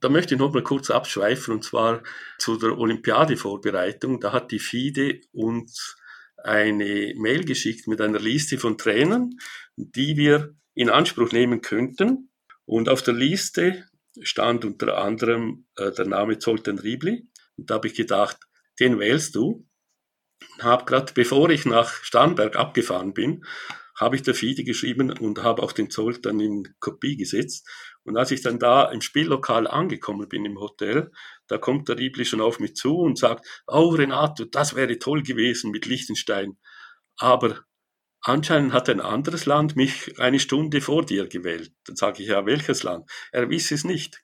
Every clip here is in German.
da möchte ich noch mal kurz abschweifen und zwar zu der Olympiadevorbereitung. Da hat die FIDE uns eine Mail geschickt mit einer Liste von Trainern, die wir in Anspruch nehmen könnten. Und auf der Liste stand unter anderem äh, der Name Zoltan Riebli. Und da habe ich gedacht, den wählst du. Habe gerade, bevor ich nach Starnberg abgefahren bin, habe ich der FIDE geschrieben und habe auch den Zoltan in Kopie gesetzt. Und als ich dann da im Spiellokal angekommen bin im Hotel, da kommt der Riebli schon auf mich zu und sagt, oh Renato, das wäre toll gewesen mit Liechtenstein. Aber anscheinend hat ein anderes Land mich eine Stunde vor dir gewählt. Dann sage ich, ja, welches Land? Er wisse es nicht.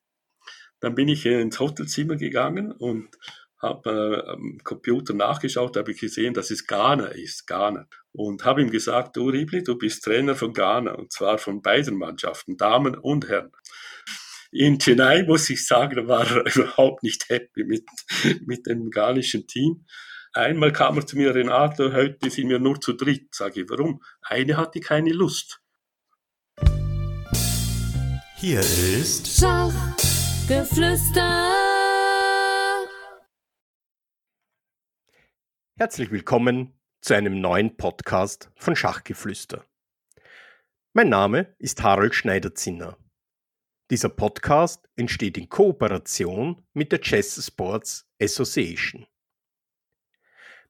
Dann bin ich ins Hotelzimmer gegangen und habe äh, am Computer nachgeschaut, habe ich gesehen, dass es Ghana ist, Ghana. Und habe ihm gesagt, du Ribli, du bist Trainer von Ghana und zwar von beiden Mannschaften, Damen und Herren. In Chennai muss ich sagen, war er überhaupt nicht happy mit, mit dem ghanischen Team. Einmal kam er zu mir, Renato, heute sind wir nur zu dritt. Sage ich, warum? Eine hatte keine Lust. Hier ist Schachgeflüster. Herzlich willkommen zu einem neuen Podcast von Schachgeflüster. Mein Name ist Harald Schneider-Zinner. Dieser Podcast entsteht in Kooperation mit der Chess Sports Association.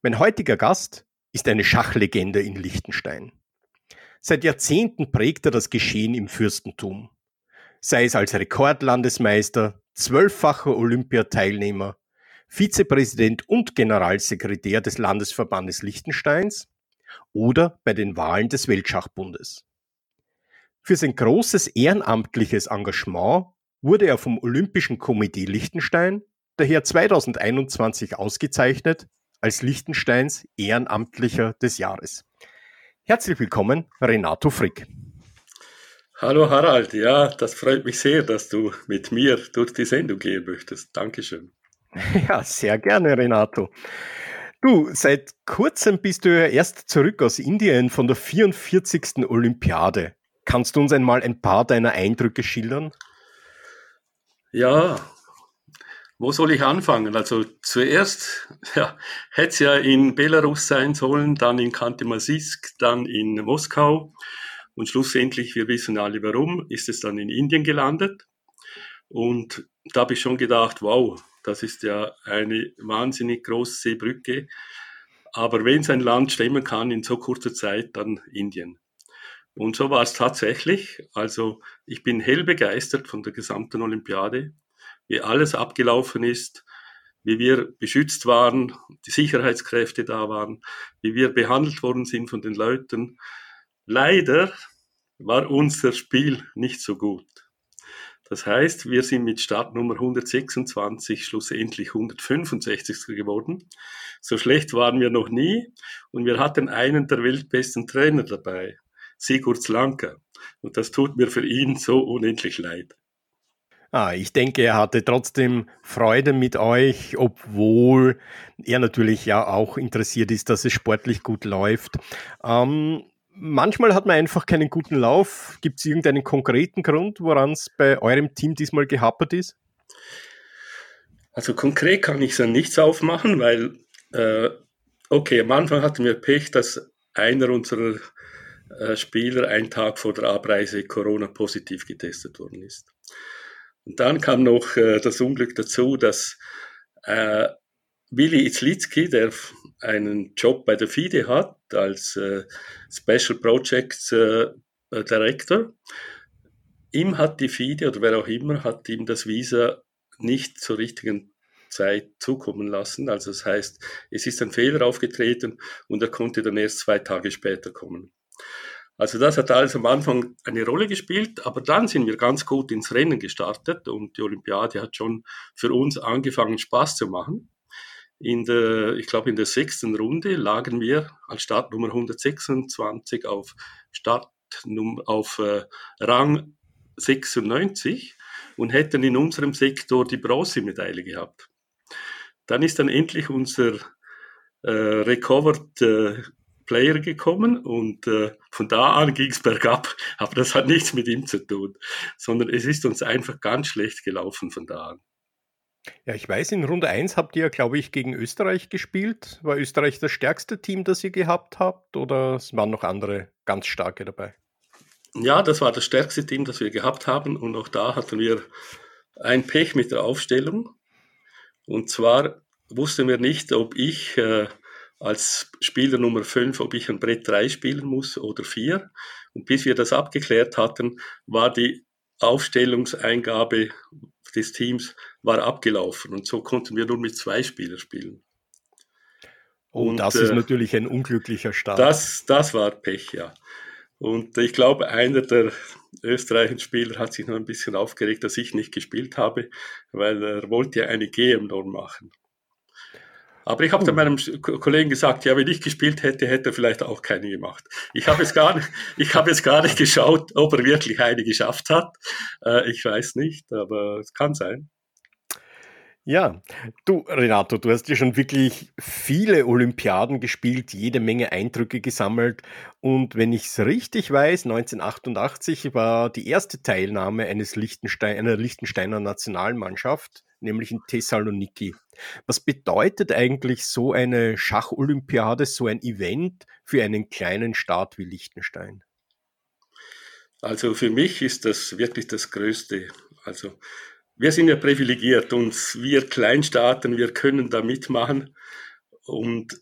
Mein heutiger Gast ist eine Schachlegende in Liechtenstein. Seit Jahrzehnten prägt er das Geschehen im Fürstentum. Sei es als Rekordlandesmeister, zwölffacher Olympiateilnehmer, Vizepräsident und Generalsekretär des Landesverbandes Liechtensteins oder bei den Wahlen des Weltschachbundes. Für sein großes ehrenamtliches Engagement wurde er vom Olympischen Komitee Liechtenstein daher 2021 ausgezeichnet als Liechtensteins Ehrenamtlicher des Jahres. Herzlich willkommen, Renato Frick. Hallo Harald, ja, das freut mich sehr, dass du mit mir durch die Sendung gehen möchtest. Dankeschön. Ja, sehr gerne, Renato. Du, seit kurzem bist du ja erst zurück aus Indien von der 44. Olympiade. Kannst du uns einmal ein paar deiner Eindrücke schildern? Ja, wo soll ich anfangen? Also zuerst ja, hätte es ja in Belarus sein sollen, dann in Khanty-Mansisk, dann in Moskau und schlussendlich, wir wissen alle warum, ist es dann in Indien gelandet. Und da habe ich schon gedacht, wow, das ist ja eine wahnsinnig große Brücke. Aber wenn es ein Land stemmen kann in so kurzer Zeit, dann Indien. Und so war es tatsächlich. Also ich bin hell begeistert von der gesamten Olympiade, wie alles abgelaufen ist, wie wir beschützt waren, die Sicherheitskräfte da waren, wie wir behandelt worden sind von den Leuten. Leider war unser Spiel nicht so gut. Das heißt, wir sind mit Startnummer 126 schlussendlich 165. geworden. So schlecht waren wir noch nie und wir hatten einen der weltbesten Trainer dabei, Sigurd Slanka. Und das tut mir für ihn so unendlich leid. Ah, ich denke, er hatte trotzdem Freude mit euch, obwohl er natürlich ja auch interessiert ist, dass es sportlich gut läuft. Ähm, manchmal hat man einfach keinen guten Lauf. Gibt es irgendeinen konkreten Grund, woran es bei eurem Team diesmal gehapert ist? Also konkret kann ich ja nichts aufmachen, weil, äh, okay, am Anfang hatten wir Pech, dass einer unserer äh, Spieler einen Tag vor der Abreise Corona-positiv getestet worden ist. Und dann kam noch äh, das Unglück dazu, dass äh, Willi Itzlitzki, der einen Job bei der FIDE hat als äh, Special Projects äh, Director. Ihm hat die FIDE oder wer auch immer hat ihm das Visa nicht zur richtigen Zeit zukommen lassen. Also das heißt, es ist ein Fehler aufgetreten und er konnte dann erst zwei Tage später kommen. Also das hat alles am Anfang eine Rolle gespielt, aber dann sind wir ganz gut ins Rennen gestartet und die Olympiade hat schon für uns angefangen Spaß zu machen. In der, ich glaube, in der sechsten Runde lagen wir als Startnummer 126 auf Startnummer, auf äh, Rang 96 und hätten in unserem Sektor die Bronzemedaille gehabt. Dann ist dann endlich unser äh, Recovered äh, Player gekommen und äh, von da an ging es bergab. Aber das hat nichts mit ihm zu tun, sondern es ist uns einfach ganz schlecht gelaufen von da an. Ja, ich weiß, in Runde 1 habt ihr, glaube ich, gegen Österreich gespielt. War Österreich das stärkste Team, das ihr gehabt habt, oder es waren noch andere ganz starke dabei? Ja, das war das stärkste Team, das wir gehabt haben. Und auch da hatten wir ein Pech mit der Aufstellung. Und zwar wussten wir nicht, ob ich äh, als Spieler Nummer 5, ob ich ein Brett 3 spielen muss oder 4. Und bis wir das abgeklärt hatten, war die Aufstellungseingabe des Teams war abgelaufen und so konnten wir nur mit zwei Spielern spielen. Oh, und das äh, ist natürlich ein unglücklicher Start. Das, das war Pech, ja. Und ich glaube, einer der österreichischen Spieler hat sich noch ein bisschen aufgeregt, dass ich nicht gespielt habe, weil er wollte ja eine GM-Norm machen. Aber ich habe dann meinem Kollegen gesagt, ja, wenn ich gespielt hätte, hätte er vielleicht auch keine gemacht. Ich habe es gar nicht, ich habe es gar nicht geschaut, ob er wirklich eine geschafft hat. Äh, ich weiß nicht, aber es kann sein. Ja, du Renato, du hast ja schon wirklich viele Olympiaden gespielt, jede Menge Eindrücke gesammelt. Und wenn ich es richtig weiß, 1988 war die erste Teilnahme eines Liechtenstein, einer Liechtensteiner Nationalmannschaft, nämlich in Thessaloniki. Was bedeutet eigentlich so eine Schacholympiade, so ein Event für einen kleinen Staat wie Liechtenstein? Also für mich ist das wirklich das Größte. Also wir sind ja privilegiert und wir Kleinstaaten, wir können da mitmachen. Und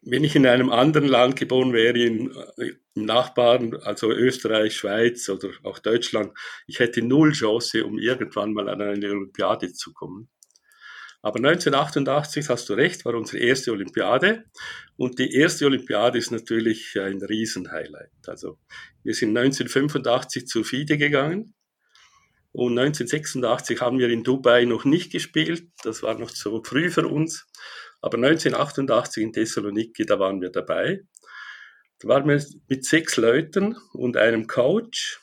wenn ich in einem anderen Land geboren wäre, in, im Nachbarn, also Österreich, Schweiz oder auch Deutschland, ich hätte null Chance, um irgendwann mal an eine Olympiade zu kommen. Aber 1988, hast du recht, war unsere erste Olympiade. Und die erste Olympiade ist natürlich ein Riesenhighlight. Also wir sind 1985 zu FIDE gegangen. Und 1986 haben wir in Dubai noch nicht gespielt. Das war noch zu früh für uns. Aber 1988 in Thessaloniki, da waren wir dabei. Da waren wir mit sechs Leuten und einem Coach.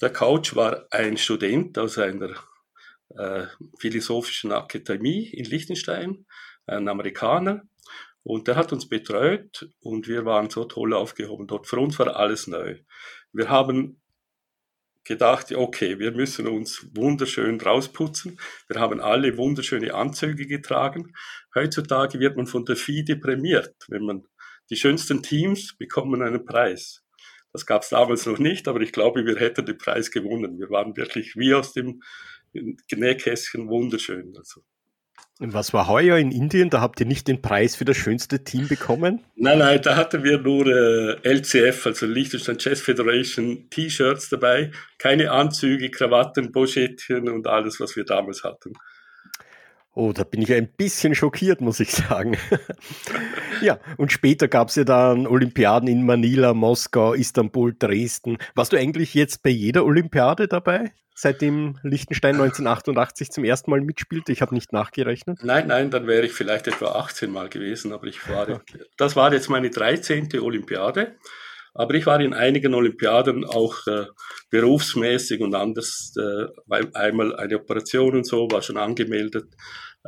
Der Coach war ein Student aus einer äh, philosophischen Akademie in Liechtenstein, ein Amerikaner. Und der hat uns betreut und wir waren so toll aufgehoben dort. Für uns war alles neu. Wir haben gedacht, okay, wir müssen uns wunderschön rausputzen. Wir haben alle wunderschöne Anzüge getragen. Heutzutage wird man von der FIDE prämiert. Wenn man die schönsten Teams bekommen einen Preis. Das gab es damals noch nicht, aber ich glaube, wir hätten den Preis gewonnen. Wir waren wirklich wie aus dem Nähkästchen wunderschön. Also was war heuer in Indien? Da habt ihr nicht den Preis für das schönste Team bekommen? Nein, nein, da hatten wir nur äh, LCF, also Liechtenstein Chess Federation T-Shirts dabei. Keine Anzüge, Krawatten, Boschettchen und alles, was wir damals hatten. Oh, da bin ich ein bisschen schockiert, muss ich sagen. ja, und später gab es ja dann Olympiaden in Manila, Moskau, Istanbul, Dresden. Warst du eigentlich jetzt bei jeder Olympiade dabei? seitdem Liechtenstein 1988 zum ersten Mal mitspielte? Ich habe nicht nachgerechnet. Nein, nein, dann wäre ich vielleicht etwa 18 Mal gewesen, aber ich war, okay. das war jetzt meine 13. Olympiade. Aber ich war in einigen Olympiaden auch äh, berufsmäßig und anders, äh, einmal eine Operation und so, war schon angemeldet.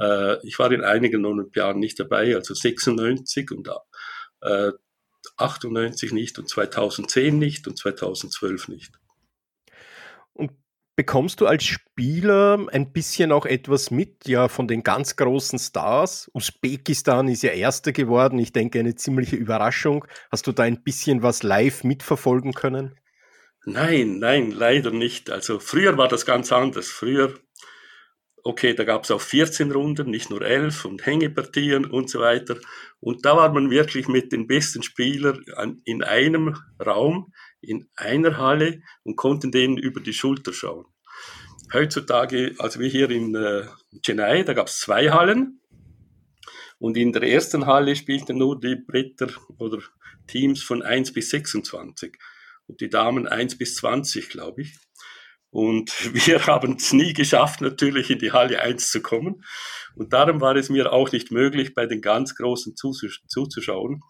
Äh, ich war in einigen Olympiaden nicht dabei, also 96 und äh, 98 nicht und 2010 nicht und 2012 nicht. Bekommst du als Spieler ein bisschen auch etwas mit, ja, von den ganz großen Stars? Usbekistan ist ja Erster geworden. Ich denke, eine ziemliche Überraschung. Hast du da ein bisschen was live mitverfolgen können? Nein, nein, leider nicht. Also früher war das ganz anders. Früher, okay, da gab es auch 14 Runden, nicht nur 11 und Hängepartien und so weiter. Und da war man wirklich mit den besten Spielern in einem Raum in einer Halle und konnten denen über die Schulter schauen. Heutzutage, also wir hier in äh, Chennai, da gab es zwei Hallen und in der ersten Halle spielten nur die Bretter oder Teams von 1 bis 26 und die Damen 1 bis 20, glaube ich. Und wir haben es nie geschafft, natürlich in die Halle 1 zu kommen. Und darum war es mir auch nicht möglich, bei den ganz Großen zuzuschauen.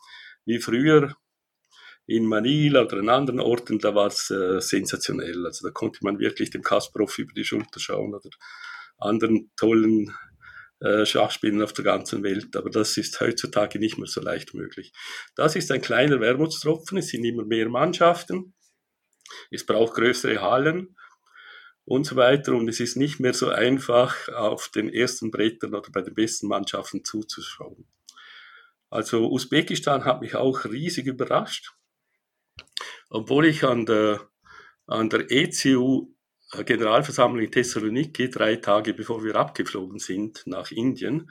Wie früher in Manila oder an anderen Orten, da war es äh, sensationell. Also da konnte man wirklich dem Kasparov über die Schulter schauen oder anderen tollen äh, Schachspielern auf der ganzen Welt. Aber das ist heutzutage nicht mehr so leicht möglich. Das ist ein kleiner Wermutstropfen. Es sind immer mehr Mannschaften. Es braucht größere Hallen und so weiter. Und es ist nicht mehr so einfach, auf den ersten Brettern oder bei den besten Mannschaften zuzuschauen. Also Usbekistan hat mich auch riesig überrascht. Obwohl ich an der, an der ECU Generalversammlung in Thessaloniki, drei Tage bevor wir abgeflogen sind nach Indien,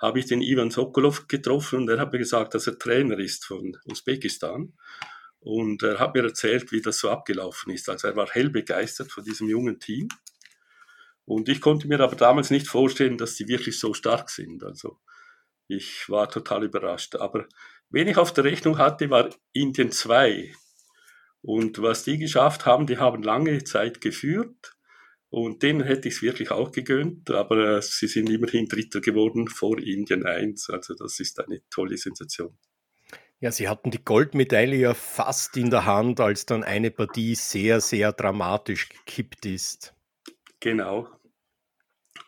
habe ich den Ivan Sokolov getroffen und er hat mir gesagt, dass er Trainer ist von Usbekistan. Und er hat mir erzählt, wie das so abgelaufen ist. Also er war hell begeistert von diesem jungen Team. Und ich konnte mir aber damals nicht vorstellen, dass sie wirklich so stark sind. Also ich war total überrascht. Aber wenn ich auf der Rechnung hatte, war Indien 2. Und was die geschafft haben, die haben lange Zeit geführt. Und denen hätte ich es wirklich auch gegönnt, aber äh, sie sind immerhin Dritter geworden vor Indien 1. Also das ist eine tolle Sensation. Ja, sie hatten die Goldmedaille ja fast in der Hand, als dann eine Partie sehr, sehr dramatisch gekippt ist. Genau.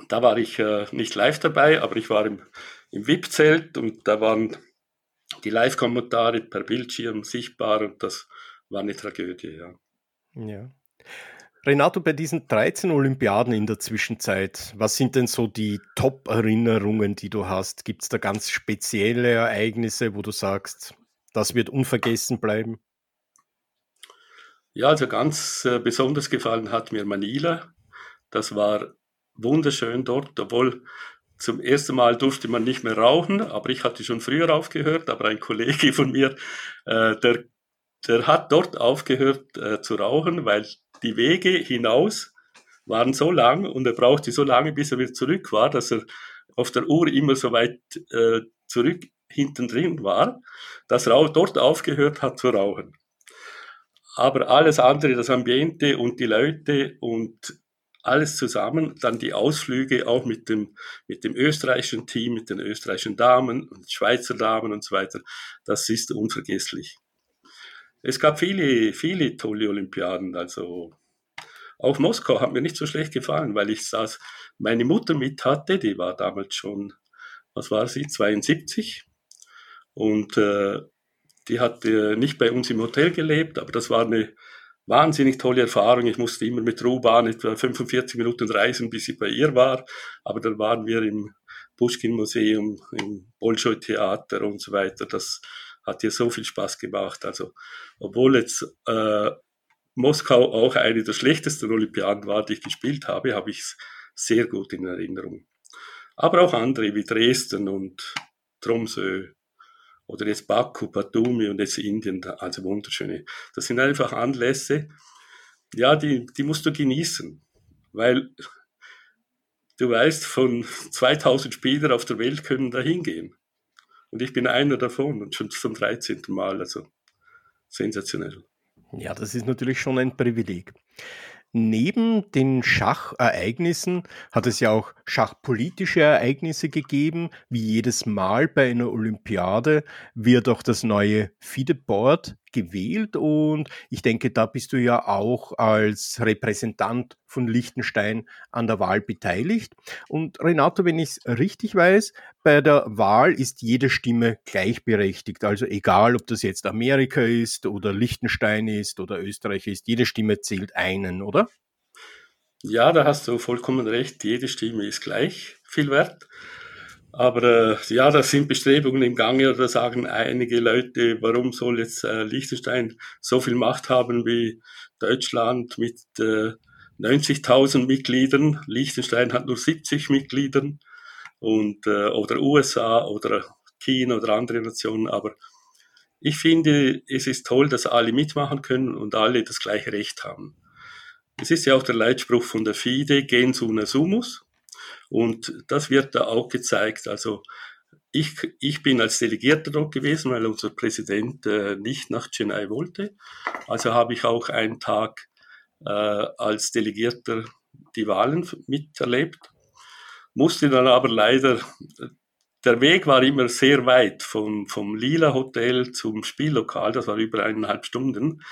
Da war ich äh, nicht live dabei, aber ich war im, im VIP-Zelt und da waren die Live-Kommentare per Bildschirm sichtbar und das war eine Tragödie, ja. Ja. Renato, bei diesen 13 Olympiaden in der Zwischenzeit, was sind denn so die Top-Erinnerungen, die du hast? Gibt es da ganz spezielle Ereignisse, wo du sagst, das wird unvergessen bleiben? Ja, also ganz äh, besonders gefallen hat mir Manila. Das war wunderschön dort, obwohl zum ersten Mal durfte man nicht mehr rauchen, aber ich hatte schon früher aufgehört, aber ein Kollege von mir, äh, der der hat dort aufgehört äh, zu rauchen, weil die Wege hinaus waren so lang und er brauchte so lange, bis er wieder zurück war, dass er auf der Uhr immer so weit äh, zurück hinten drin war, dass er auch dort aufgehört hat zu rauchen. Aber alles andere, das Ambiente und die Leute und alles zusammen, dann die Ausflüge auch mit dem, mit dem österreichischen Team, mit den österreichischen Damen und Schweizer Damen und so weiter, das ist unvergesslich. Es gab viele, viele tolle Olympiaden. Also auch Moskau hat mir nicht so schlecht gefallen, weil ich saß, meine Mutter mit hatte, die war damals schon, was war sie, 72. Und äh, die hat äh, nicht bei uns im Hotel gelebt, aber das war eine wahnsinnig tolle Erfahrung. Ich musste immer mit Ruhbahn etwa 45 Minuten reisen, bis ich bei ihr war. Aber dann waren wir im Pushkin-Museum, im Bolschoi-Theater und so weiter. Das hat hier so viel Spaß gemacht. Also, obwohl jetzt äh, Moskau auch eine der schlechtesten Olympiaden war, die ich gespielt habe, habe ich es sehr gut in Erinnerung. Aber auch andere wie Dresden und Tromsø oder jetzt Baku, Batumi und jetzt Indien, also wunderschöne. Das sind einfach Anlässe, ja, die, die musst du genießen, weil du weißt, von 2000 Spielern auf der Welt können da hingehen. Und ich bin einer davon und schon zum 13. Mal, also sensationell. Ja, das ist natürlich schon ein Privileg. Neben den Schachereignissen hat es ja auch schachpolitische Ereignisse gegeben. Wie jedes Mal bei einer Olympiade wird auch das neue FIDE-Board gewählt und ich denke, da bist du ja auch als Repräsentant von Liechtenstein an der Wahl beteiligt. Und Renato, wenn ich es richtig weiß, bei der Wahl ist jede Stimme gleichberechtigt. Also egal, ob das jetzt Amerika ist oder Liechtenstein ist oder Österreich ist, jede Stimme zählt einen, oder? Ja, da hast du vollkommen recht. Jede Stimme ist gleich viel wert. Aber äh, ja, da sind Bestrebungen im Gange oder sagen einige Leute, warum soll jetzt äh, Liechtenstein so viel Macht haben wie Deutschland mit äh, 90.000 Mitgliedern. Liechtenstein hat nur 70 Mitgliedern und äh, oder USA oder China oder andere Nationen. Aber ich finde, es ist toll, dass alle mitmachen können und alle das gleiche Recht haben. Es ist ja auch der Leitspruch von der FIDE, gens una sumus. Und das wird da auch gezeigt. Also ich, ich bin als Delegierter dort gewesen, weil unser Präsident äh, nicht nach Chennai wollte. Also habe ich auch einen Tag äh, als Delegierter die Wahlen miterlebt. Musste dann aber leider, der Weg war immer sehr weit vom, vom Lila Hotel zum Spiellokal, das war über eineinhalb Stunden.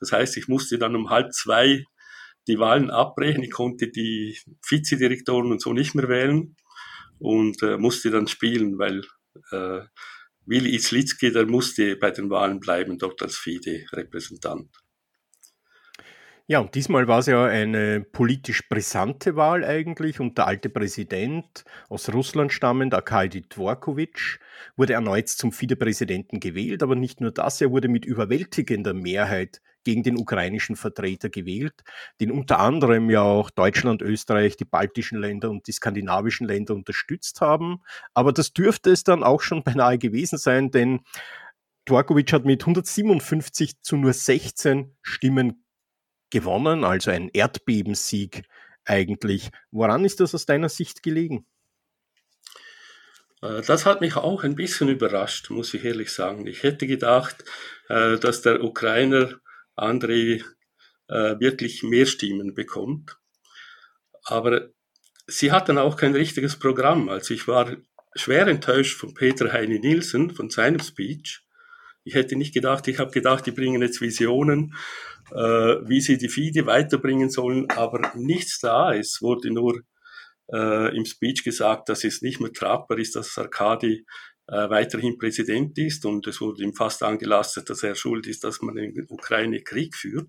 Das heißt, ich musste dann um halb zwei die Wahlen abbrechen. Ich konnte die Vizedirektoren und so nicht mehr wählen. und äh, musste dann spielen, weil äh, Willi Islitsky, der musste bei den Wahlen bleiben, dort als FIDE-Repräsentant. Ja, und diesmal war es ja eine politisch brisante Wahl eigentlich und der alte Präsident aus Russland stammend, Arkadi Dvorkovich, wurde erneut zum Vizepräsidenten gewählt, aber nicht nur das, er wurde mit überwältigender Mehrheit gegen den ukrainischen Vertreter gewählt, den unter anderem ja auch Deutschland, Österreich, die baltischen Länder und die skandinavischen Länder unterstützt haben. Aber das dürfte es dann auch schon beinahe gewesen sein, denn Dvorkovic hat mit 157 zu nur 16 Stimmen gewonnen, also ein Erdbebensieg eigentlich. Woran ist das aus deiner Sicht gelegen? Äh, das hat mich auch ein bisschen überrascht, muss ich ehrlich sagen. Ich hätte gedacht, äh, dass der Ukrainer André äh, wirklich mehr Stimmen bekommt. Aber sie hatten auch kein richtiges Programm. Also ich war schwer enttäuscht von Peter Heine Nielsen, von seinem Speech. Ich hätte nicht gedacht, ich habe gedacht, die bringen jetzt Visionen, äh, wie sie die FIDE weiterbringen sollen, aber nichts da ist. Wurde nur äh, im Speech gesagt, dass es nicht mehr tragbar ist, dass Arkadi äh, weiterhin Präsident ist und es wurde ihm fast angelastet, dass er schuld ist, dass man in der Ukraine Krieg führt.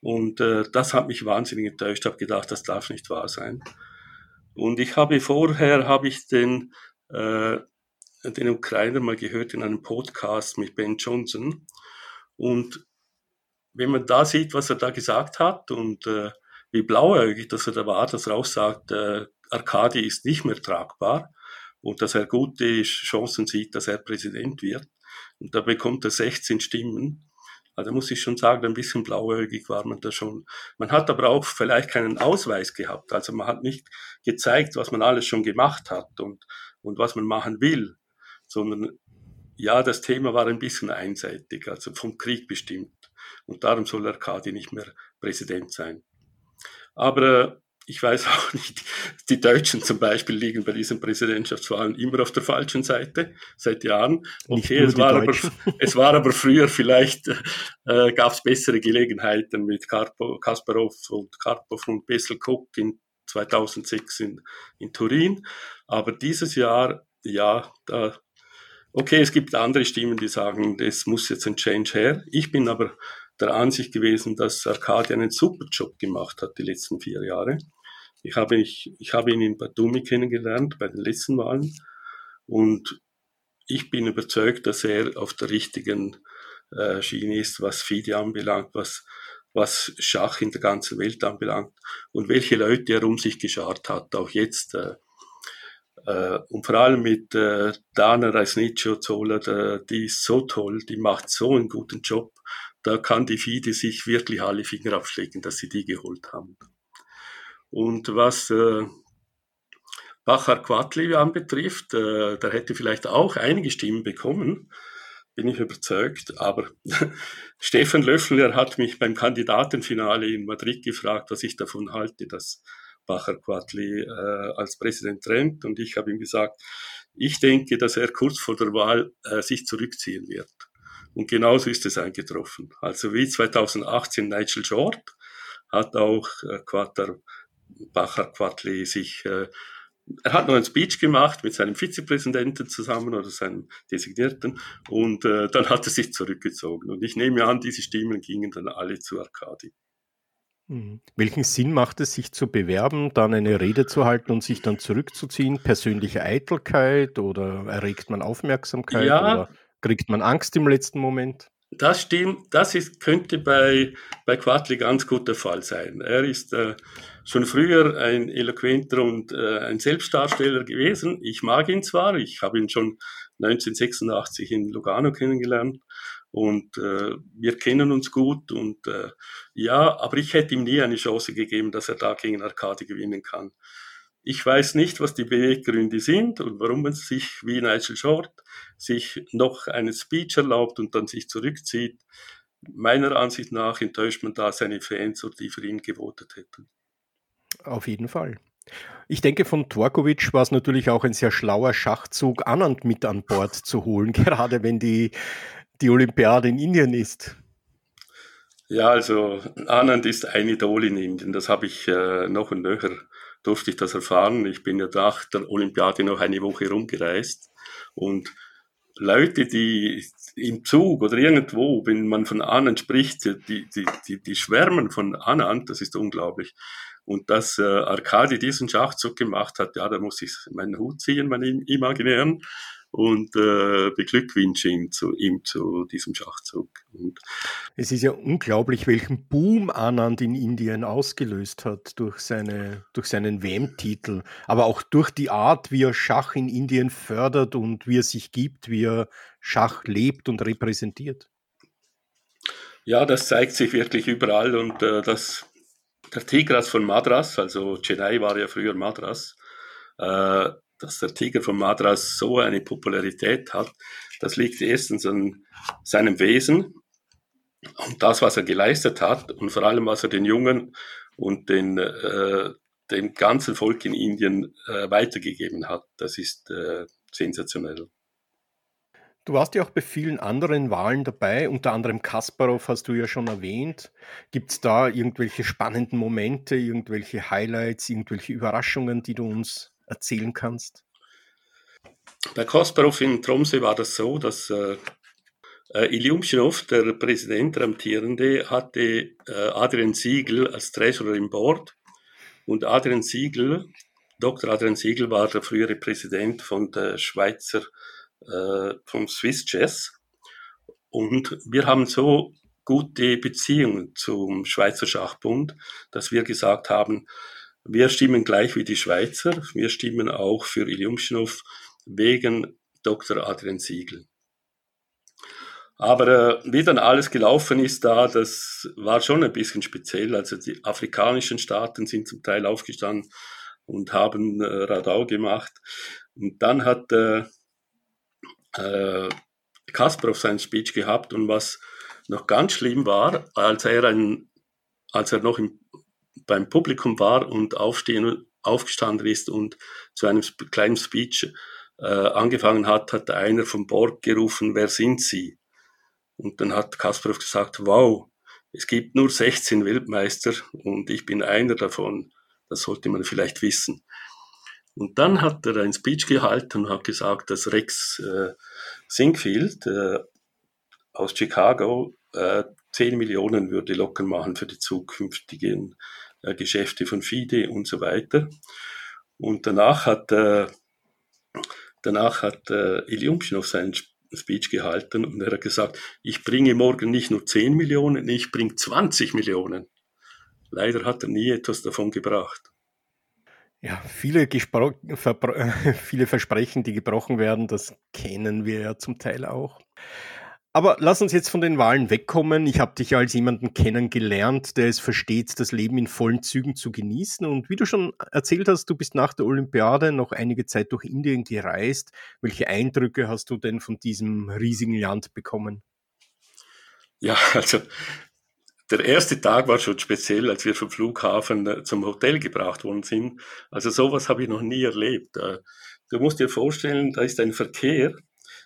Und äh, das hat mich wahnsinnig enttäuscht. Ich habe gedacht, das darf nicht wahr sein. Und ich habe vorher, habe ich den äh, den Ukrainer mal gehört in einem Podcast mit Ben Johnson. Und wenn man da sieht, was er da gesagt hat und äh, wie blauäugig dass er da war, dass er auch sagt, äh, Arkadi ist nicht mehr tragbar und dass er gute Chancen sieht, dass er Präsident wird. Und da bekommt er 16 Stimmen. Also muss ich schon sagen, ein bisschen blauäugig war man da schon. Man hat aber auch vielleicht keinen Ausweis gehabt. Also man hat nicht gezeigt, was man alles schon gemacht hat und, und was man machen will sondern ja, das Thema war ein bisschen einseitig, also vom Krieg bestimmt. Und darum soll Arkadi nicht mehr Präsident sein. Aber äh, ich weiß auch nicht, die Deutschen zum Beispiel liegen bei diesen Präsidentschaftswahlen immer auf der falschen Seite, seit Jahren. Okay, es war, aber, es war aber früher vielleicht, äh, gab es bessere Gelegenheiten mit Karpo, Kasparov und Karpov und Bessel Cook in 2006 in, in Turin. Aber dieses Jahr, ja, da Okay, es gibt andere Stimmen, die sagen, es muss jetzt ein Change her. Ich bin aber der Ansicht gewesen, dass Arkadi einen super Job gemacht hat die letzten vier Jahre. Ich habe, ich, ich habe ihn in Batumi kennengelernt bei den letzten Wahlen und ich bin überzeugt, dass er auf der richtigen äh, Schiene ist, was FIDE anbelangt, was, was Schach in der ganzen Welt anbelangt und welche Leute er um sich geschart hat, auch jetzt. Äh, äh, und vor allem mit äh, Dana Reisniccio Zola, die ist so toll, die macht so einen guten Job. Da kann die FIDE sich wirklich alle Finger aufschlägen, dass sie die geholt haben. Und was äh, Bachar Quatli anbetrifft, äh, der hätte vielleicht auch einige Stimmen bekommen, bin ich überzeugt. Aber Stefan Löffler hat mich beim Kandidatenfinale in Madrid gefragt, was ich davon halte, dass Bacher Quatli äh, als Präsident trennt. Und ich habe ihm gesagt, ich denke, dass er kurz vor der Wahl äh, sich zurückziehen wird. Und genauso ist es eingetroffen. Also wie 2018 Nigel Short hat auch äh, Quater, Bacher Quatli sich äh, er hat noch ein Speech gemacht mit seinem Vizepräsidenten zusammen oder seinem Designierten und äh, dann hat er sich zurückgezogen. Und ich nehme an, diese Stimmen gingen dann alle zu Arkadi. Mhm. Welchen Sinn macht es, sich zu bewerben, dann eine Rede zu halten und sich dann zurückzuziehen? Persönliche Eitelkeit oder erregt man Aufmerksamkeit ja, oder kriegt man Angst im letzten Moment? Das stimmt, das ist, könnte bei, bei Quatli ganz gut der Fall sein. Er ist äh, schon früher ein eloquenter und äh, ein Selbstdarsteller gewesen. Ich mag ihn zwar, ich habe ihn schon 1986 in Lugano kennengelernt und äh, wir kennen uns gut und äh, ja, aber ich hätte ihm nie eine Chance gegeben, dass er da gegen Arkadi gewinnen kann. Ich weiß nicht, was die Beweggründe sind und warum man sich wie Nigel Short sich noch einen Speech erlaubt und dann sich zurückzieht. Meiner Ansicht nach enttäuscht man da seine Fans, die für ihn gewotet hätten. Auf jeden Fall. Ich denke, von Torkovic war es natürlich auch ein sehr schlauer Schachzug, Anand mit an Bord zu holen, gerade wenn die die Olympiade in Indien ist? Ja, also Anand ist ein Idol in Indien. Das habe ich äh, noch und nöcher durfte ich das erfahren. Ich bin ja nach der Olympiade noch eine Woche rumgereist und Leute, die im Zug oder irgendwo, wenn man von Ahnen spricht, die, die, die, die schwärmen von Ahnen, das ist unglaublich. Und dass äh, Arkadi diesen Schachzug gemacht hat, ja, da muss ich meinen Hut ziehen, meinen imaginären und äh, beglückwünsche ihn zu, ihm zu diesem Schachzug. Und es ist ja unglaublich, welchen Boom Anand in Indien ausgelöst hat durch, seine, durch seinen WM-Titel, aber auch durch die Art, wie er Schach in Indien fördert und wie er sich gibt, wie er Schach lebt und repräsentiert. Ja, das zeigt sich wirklich überall und äh, das, der Tigras von Madras, also Chennai war ja früher Madras, äh, dass der Tiger von Madras so eine Popularität hat, das liegt erstens an seinem Wesen und das, was er geleistet hat und vor allem, was er den Jungen und den, äh, dem ganzen Volk in Indien äh, weitergegeben hat. Das ist äh, sensationell. Du warst ja auch bei vielen anderen Wahlen dabei, unter anderem Kasparov hast du ja schon erwähnt. Gibt es da irgendwelche spannenden Momente, irgendwelche Highlights, irgendwelche Überraschungen, die du uns erzählen kannst? Bei Kasparov in Tromsø war das so, dass äh, äh Ilyumchinov, der Präsident, der amtierende, hatte äh, Adrian Siegel als Treasurer im Board. Und Adrian Siegel, Dr. Adrian Siegel war der frühere Präsident von der Schweizer, äh, vom Swiss Chess. Und wir haben so gute Beziehungen zum Schweizer Schachbund, dass wir gesagt haben, wir stimmen gleich wie die Schweizer. Wir stimmen auch für Ilyumchinov wegen Dr. Adrian Siegel. Aber äh, wie dann alles gelaufen ist da, das war schon ein bisschen speziell. Also die afrikanischen Staaten sind zum Teil aufgestanden und haben äh, Radau gemacht. Und dann hat äh, äh, Kasparov seinen Speech gehabt und was noch ganz schlimm war, als er, ein, als er noch im beim Publikum war und aufstehen, aufgestanden ist und zu einem kleinen Speech äh, angefangen hat, hat einer vom Borg gerufen, wer sind Sie? Und dann hat Kasparov gesagt, wow, es gibt nur 16 Weltmeister und ich bin einer davon. Das sollte man vielleicht wissen. Und dann hat er ein Speech gehalten und hat gesagt, dass Rex äh, Singfield äh, aus Chicago äh, 10 Millionen würde locker machen für die zukünftigen äh, Geschäfte von FIDE und so weiter. Und danach hat, äh, danach hat äh, Ilyumchinov seinen Speech gehalten und er hat gesagt, ich bringe morgen nicht nur 10 Millionen, ich bringe 20 Millionen. Leider hat er nie etwas davon gebracht. Ja, viele, viele Versprechen, die gebrochen werden, das kennen wir ja zum Teil auch. Aber lass uns jetzt von den Wahlen wegkommen. Ich habe dich ja als jemanden kennengelernt, der es versteht, das Leben in vollen Zügen zu genießen. Und wie du schon erzählt hast, du bist nach der Olympiade noch einige Zeit durch Indien gereist. Welche Eindrücke hast du denn von diesem riesigen Land bekommen? Ja, also der erste Tag war schon speziell, als wir vom Flughafen äh, zum Hotel gebracht worden sind. Also sowas habe ich noch nie erlebt. Äh, du musst dir vorstellen, da ist ein Verkehr,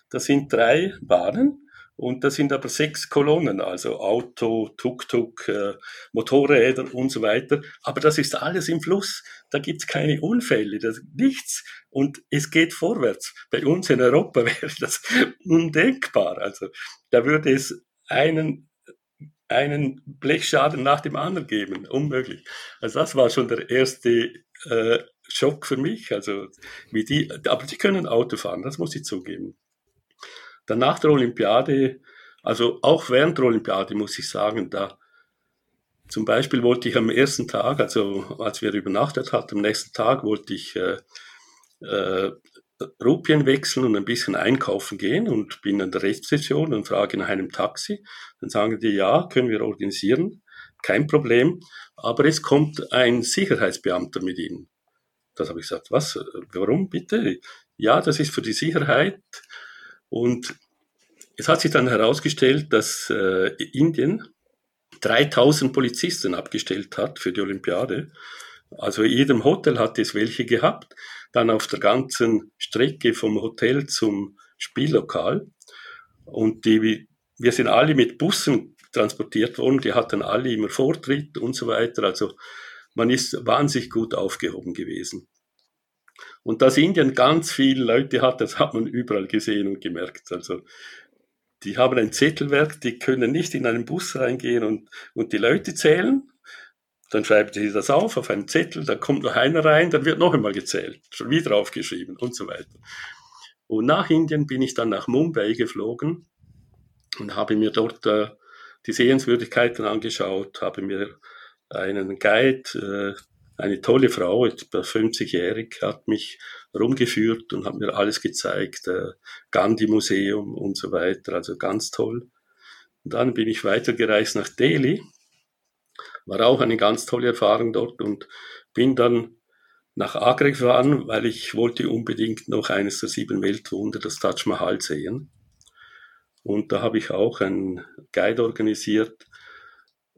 da sind drei Bahnen und das sind aber sechs Kolonnen, also Auto, Tuk-Tuk, äh, Motorräder und so weiter. Aber das ist alles im Fluss. Da gibt's keine Unfälle, das, nichts. Und es geht vorwärts. Bei uns in Europa wäre das undenkbar. Also da würde es einen, einen Blechschaden nach dem anderen geben. Unmöglich. Also das war schon der erste äh, Schock für mich. Also wie die, aber die können Auto fahren, das muss ich zugeben. Dann nach der Olympiade, also auch während der Olympiade muss ich sagen, da zum Beispiel wollte ich am ersten Tag, also als wir übernachtet hatten, am nächsten Tag wollte ich äh, äh, Rupien wechseln und ein bisschen einkaufen gehen und bin an der Rezeption und frage nach einem Taxi. Dann sagen die, ja, können wir organisieren, kein Problem, aber es kommt ein Sicherheitsbeamter mit Ihnen. Das habe ich gesagt, was, warum bitte? Ja, das ist für die Sicherheit und es hat sich dann herausgestellt, dass äh, Indien 3000 Polizisten abgestellt hat für die Olympiade. Also in jedem Hotel hat es welche gehabt. Dann auf der ganzen Strecke vom Hotel zum Spiellokal. Und die, wir sind alle mit Bussen transportiert worden. Die hatten alle immer Vortritt und so weiter. Also man ist wahnsinnig gut aufgehoben gewesen. Und dass Indien ganz viele Leute hat, das hat man überall gesehen und gemerkt. Also die haben ein Zettelwerk, die können nicht in einen Bus reingehen und, und die Leute zählen. Dann schreiben sie das auf auf einen Zettel, dann kommt noch einer rein, dann wird noch einmal gezählt, schon wieder aufgeschrieben und so weiter. Und nach Indien bin ich dann nach Mumbai geflogen und habe mir dort äh, die Sehenswürdigkeiten angeschaut, habe mir einen Guide, äh, eine tolle Frau, etwa 50-jährig, hat mich rumgeführt und hat mir alles gezeigt, äh, Gandhi-Museum und so weiter, also ganz toll. Und dann bin ich weitergereist nach Delhi, war auch eine ganz tolle Erfahrung dort und bin dann nach Agra gefahren, weil ich wollte unbedingt noch eines der sieben Weltwunder, das Taj Mahal, sehen. Und da habe ich auch einen Guide organisiert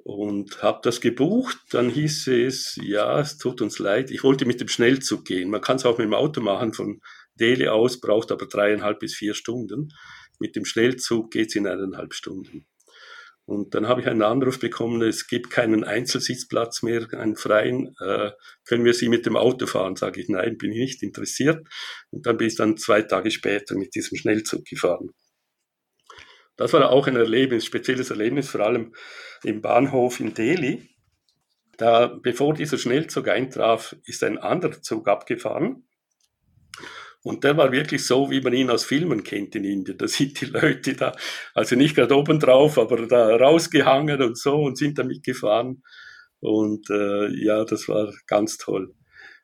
und habe das gebucht. Dann hieß es, ja, es tut uns leid. Ich wollte mit dem Schnellzug gehen. Man kann es auch mit dem Auto machen von Delhi aus, braucht aber dreieinhalb bis vier Stunden. Mit dem Schnellzug geht es in eineinhalb Stunden. Und dann habe ich einen Anruf bekommen, es gibt keinen Einzelsitzplatz mehr, einen freien, äh, können wir Sie mit dem Auto fahren? Sage ich, nein, bin ich nicht interessiert. Und dann bin ich dann zwei Tage später mit diesem Schnellzug gefahren. Das war auch ein Erlebnis, spezielles Erlebnis, vor allem im Bahnhof in Delhi. Da, bevor dieser Schnellzug eintraf, ist ein anderer Zug abgefahren. Und der war wirklich so, wie man ihn aus Filmen kennt in Indien. Da sind die Leute da, also nicht gerade oben drauf, aber da rausgehangen und so und sind da mitgefahren. Und äh, ja, das war ganz toll.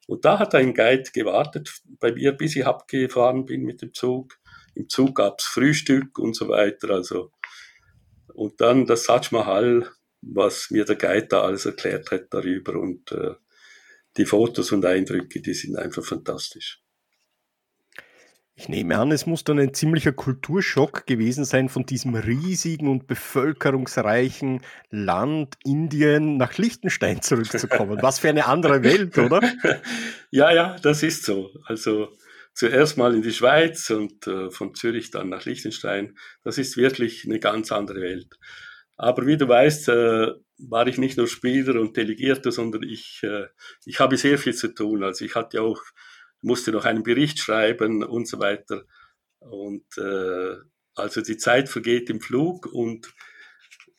Und da hat ein Guide gewartet bei mir, bis ich abgefahren bin mit dem Zug. Im Zug gab's Frühstück und so weiter. Also und dann das Taj Mahal, was mir der Guide da alles erklärt hat darüber und äh, die Fotos und Eindrücke, die sind einfach fantastisch. Ich nehme an, es muss dann ein ziemlicher Kulturschock gewesen sein, von diesem riesigen und bevölkerungsreichen Land Indien nach Liechtenstein zurückzukommen. Was für eine andere Welt, oder? ja, ja, das ist so. Also zuerst mal in die Schweiz und äh, von Zürich dann nach Liechtenstein. Das ist wirklich eine ganz andere Welt. Aber wie du weißt, äh, war ich nicht nur Spieler und Delegierter, sondern ich, äh, ich habe sehr viel zu tun. Also ich hatte auch musste noch einen Bericht schreiben und so weiter. Und äh, also die Zeit vergeht im Flug und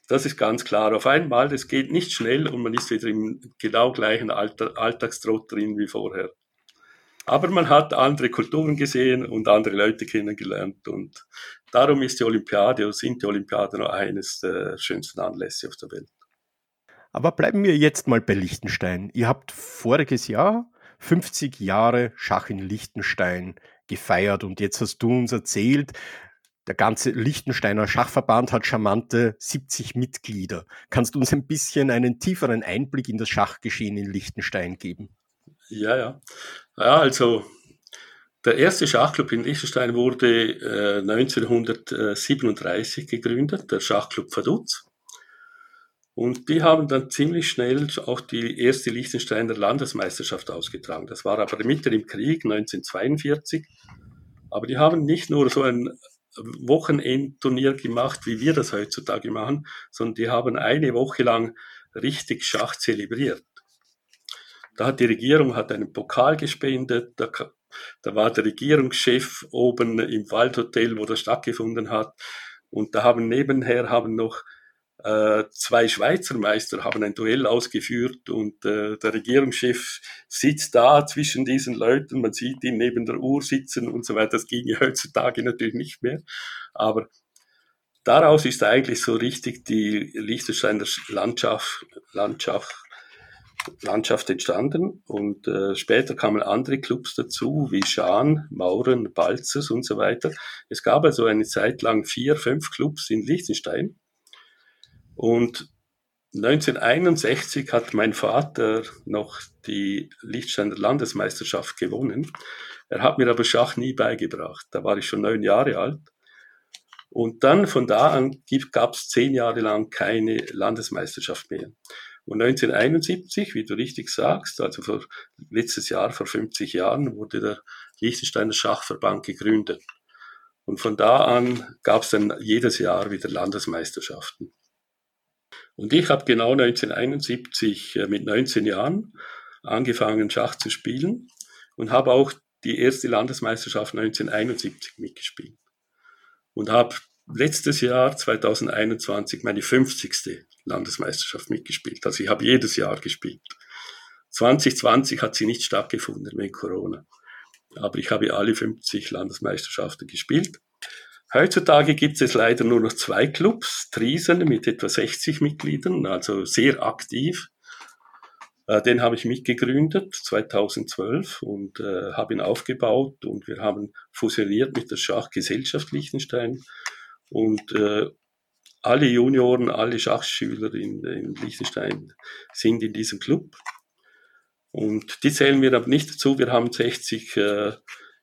das ist ganz klar. Auf einmal, das geht nicht schnell und man ist wieder im genau gleichen Alter, Alltagstrott drin wie vorher. Aber man hat andere Kulturen gesehen und andere Leute kennengelernt und darum ist die Olympiade oder sind die Olympiaden noch eines der schönsten Anlässe auf der Welt. Aber bleiben wir jetzt mal bei Liechtenstein. Ihr habt voriges Jahr 50 Jahre Schach in Liechtenstein gefeiert und jetzt hast du uns erzählt, der ganze Liechtensteiner Schachverband hat charmante 70 Mitglieder. Kannst du uns ein bisschen einen tieferen Einblick in das Schachgeschehen in Liechtenstein geben? Ja, ja. Ja, also der erste Schachclub in Liechtenstein wurde äh, 1937 gegründet, der Schachclub Vaduz. Und die haben dann ziemlich schnell auch die erste Liechtensteiner Landesmeisterschaft ausgetragen. Das war aber mitten im Krieg 1942. Aber die haben nicht nur so ein Wochenendturnier gemacht, wie wir das heutzutage machen, sondern die haben eine Woche lang richtig Schach zelebriert. Da hat die Regierung hat einen Pokal gespendet, da, da war der Regierungschef oben im Waldhotel, wo das stattgefunden hat. Und da haben nebenher haben noch äh, zwei Schweizer Meister haben ein Duell ausgeführt und äh, der Regierungschef sitzt da zwischen diesen Leuten, man sieht ihn neben der Uhr sitzen und so weiter. Das ginge heutzutage natürlich nicht mehr. Aber daraus ist eigentlich so richtig die Liechtensteiner Landschaft, Landschaft, Landschaft entstanden und äh, später kamen andere Clubs dazu, wie Schaan, Mauren, Balzers und so weiter. Es gab also eine Zeit lang vier, fünf Clubs in Liechtenstein und 1961 hat mein Vater noch die Lichtsteiner Landesmeisterschaft gewonnen. Er hat mir aber Schach nie beigebracht. Da war ich schon neun Jahre alt. Und dann von da an gab es zehn Jahre lang keine Landesmeisterschaft mehr. Und 1971, wie du richtig sagst, also vor, letztes Jahr, vor 50 Jahren, wurde der Liechtensteiner Schachverband gegründet. Und von da an gab es dann jedes Jahr wieder Landesmeisterschaften. Und ich habe genau 1971 äh, mit 19 Jahren angefangen, Schach zu spielen und habe auch die erste Landesmeisterschaft 1971 mitgespielt. Und habe letztes Jahr, 2021, meine 50. Landesmeisterschaft mitgespielt. Also ich habe jedes Jahr gespielt. 2020 hat sie nicht stattgefunden wegen Corona. Aber ich habe alle 50 Landesmeisterschaften gespielt. Heutzutage gibt es leider nur noch zwei Clubs, Triesen mit etwa 60 Mitgliedern, also sehr aktiv. Äh, den habe ich mitgegründet 2012 und äh, habe ihn aufgebaut und wir haben fusioniert mit der Schachgesellschaft Liechtenstein und äh, alle Junioren, alle Schachschüler in, in Liechtenstein sind in diesem Club. Und die zählen wir aber nicht dazu. Wir haben 60 äh,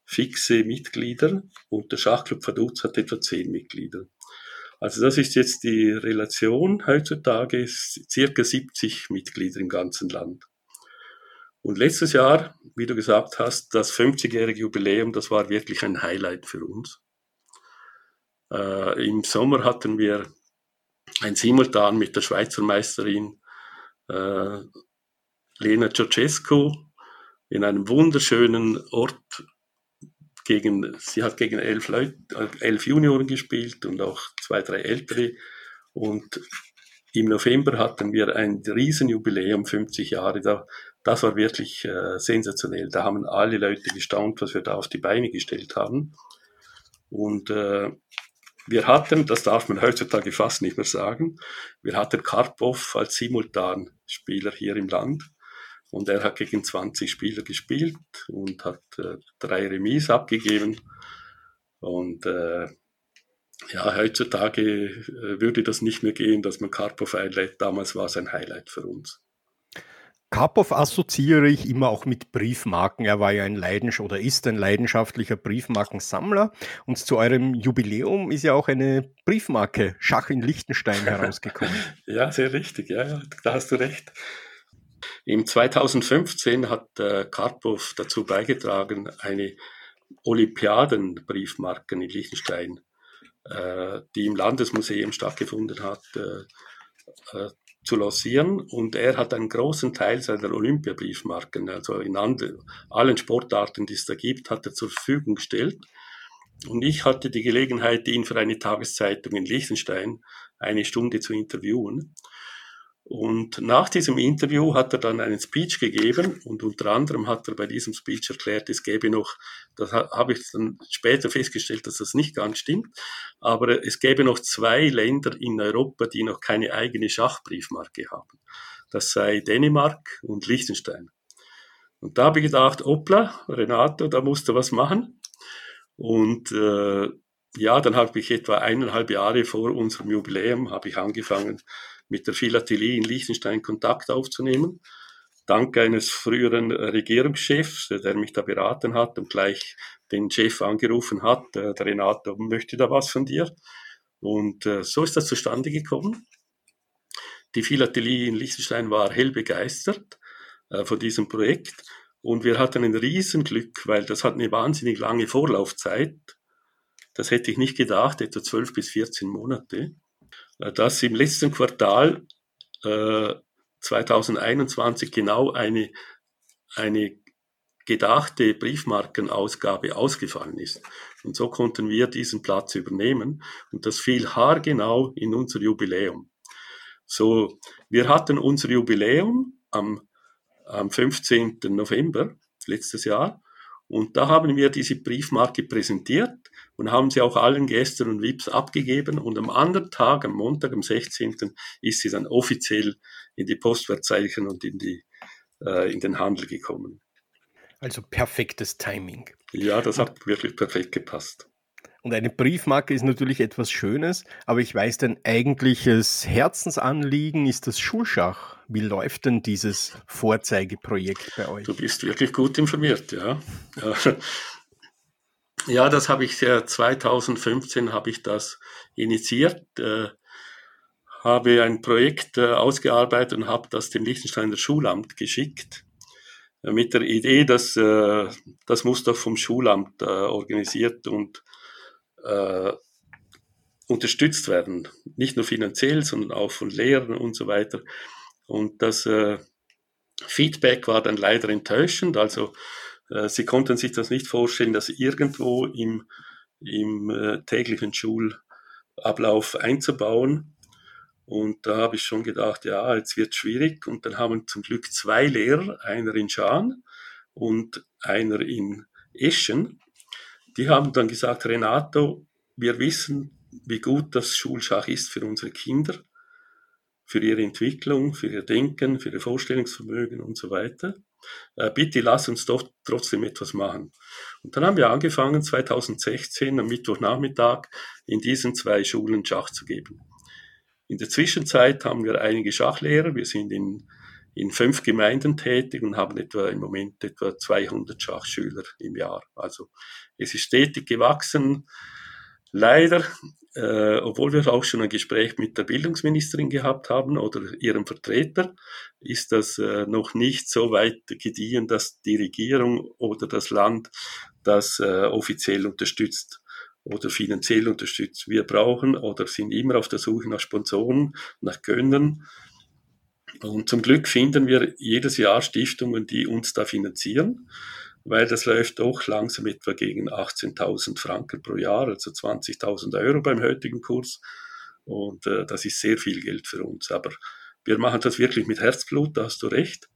fixe Mitglieder und der Schachclub Vaduz hat etwa 10 Mitglieder. Also das ist jetzt die Relation heutzutage, circa 70 Mitglieder im ganzen Land. Und letztes Jahr, wie du gesagt hast, das 50-jährige Jubiläum, das war wirklich ein Highlight für uns. Äh, Im Sommer hatten wir ein Simultan mit der Schweizer Meisterin äh, Lena Ceausescu in einem wunderschönen Ort gegen, sie hat gegen elf Leute, äh, elf Junioren gespielt und auch zwei, drei ältere. Und im November hatten wir ein Riesenjubiläum, 50 Jahre. Da, das war wirklich äh, sensationell. Da haben alle Leute gestaunt, was wir da auf die Beine gestellt haben. Und äh, wir hatten, das darf man heutzutage fast nicht mehr sagen, wir hatten Karpov als Simultanspieler hier im Land. Und er hat gegen 20 Spieler gespielt und hat äh, drei Remis abgegeben. Und äh, ja, heutzutage äh, würde das nicht mehr gehen, dass man Karpov einlädt. Damals war es ein Highlight für uns. Karpov assoziiere ich immer auch mit Briefmarken. Er war ja ein Leidens oder ist ein leidenschaftlicher Briefmarkensammler. Und zu eurem Jubiläum ist ja auch eine Briefmarke Schach in Liechtenstein herausgekommen. ja, sehr richtig. Ja, da hast du recht. Im 2015 hat äh, Karpov dazu beigetragen, eine Olympiadenbriefmarke in Liechtenstein, äh, die im Landesmuseum stattgefunden hat, äh, äh, zu lancieren. Und er hat einen großen Teil seiner Olympiabriefmarken, also in andre, allen Sportarten, die es da gibt, hat er zur Verfügung gestellt. Und ich hatte die Gelegenheit, ihn für eine Tageszeitung in Liechtenstein eine Stunde zu interviewen. Und nach diesem Interview hat er dann einen Speech gegeben und unter anderem hat er bei diesem Speech erklärt, es gäbe noch, das habe ich dann später festgestellt, dass das nicht ganz stimmt, aber es gäbe noch zwei Länder in Europa, die noch keine eigene Schachbriefmarke haben. Das sei Dänemark und Liechtenstein. Und da habe ich gedacht, hoppla, Renato, da musst du was machen. Und äh, ja, dann habe ich etwa eineinhalb Jahre vor unserem Jubiläum habe ich angefangen, mit der Philatelie in Liechtenstein Kontakt aufzunehmen. Dank eines früheren Regierungschefs, der mich da beraten hat und gleich den Chef angerufen hat, der Renato möchte da was von dir. Und äh, so ist das zustande gekommen. Die Philatelie in Liechtenstein war hell begeistert äh, von diesem Projekt und wir hatten ein Riesenglück, weil das hat eine wahnsinnig lange Vorlaufzeit. Das hätte ich nicht gedacht, etwa 12 bis 14 Monate. Äh, dass im letzten Quartal äh, 2021 genau eine, eine gedachte Briefmarkenausgabe ausgefallen ist. Und so konnten wir diesen Platz übernehmen und das fiel haargenau in unser Jubiläum. So, wir hatten unser Jubiläum am, am 15. November letztes Jahr und da haben wir diese Briefmarke präsentiert und haben sie auch allen Gästen und VIPs abgegeben. Und am anderen Tag, am Montag, am 16., ist sie dann offiziell in die Postwertzeichen und in, die, äh, in den Handel gekommen. Also perfektes Timing. Ja, das hat und, wirklich perfekt gepasst. Und eine Briefmarke ist natürlich etwas Schönes, aber ich weiß, dein eigentliches Herzensanliegen ist das Schulschach. Wie läuft denn dieses Vorzeigeprojekt bei euch? Du bist wirklich gut informiert, ja. Ja, das habe ich äh, 2015 habe ich das initiiert, äh, habe ein Projekt äh, ausgearbeitet und habe das dem Liechtensteiner Schulamt geschickt äh, mit der Idee, dass äh, das muss doch vom Schulamt äh, organisiert und äh, unterstützt werden. Nicht nur finanziell, sondern auch von Lehrern und so weiter. Und das äh, Feedback war dann leider enttäuschend. Also äh, sie konnten sich das nicht vorstellen, dass irgendwo im, im äh, täglichen Schulablauf einzubauen. Und da habe ich schon gedacht, ja, jetzt wird schwierig. Und dann haben zum Glück zwei Lehrer, einer in Schaan und einer in Eschen. Die haben dann gesagt, Renato, wir wissen, wie gut das Schulschach ist für unsere Kinder, für ihre Entwicklung, für ihr Denken, für ihr Vorstellungsvermögen und so weiter. Äh, bitte lass uns doch trotzdem etwas machen. Und dann haben wir angefangen, 2016 am Mittwochnachmittag in diesen zwei Schulen Schach zu geben. In der Zwischenzeit haben wir einige Schachlehrer. Wir sind in, in fünf Gemeinden tätig und haben etwa im Moment etwa 200 Schachschüler im Jahr. Also es ist stetig gewachsen. Leider, äh, obwohl wir auch schon ein Gespräch mit der Bildungsministerin gehabt haben oder ihrem Vertreter, ist das äh, noch nicht so weit gediehen, dass die Regierung oder das Land das äh, offiziell unterstützt oder finanziell unterstützt. Wir brauchen oder sind immer auf der Suche nach Sponsoren, nach Gönnern. Und zum Glück finden wir jedes Jahr Stiftungen, die uns da finanzieren, weil das läuft doch langsam etwa gegen 18.000 Franken pro Jahr, also 20.000 Euro beim heutigen Kurs. Und äh, das ist sehr viel Geld für uns. Aber wir machen das wirklich mit Herzblut, da hast du recht.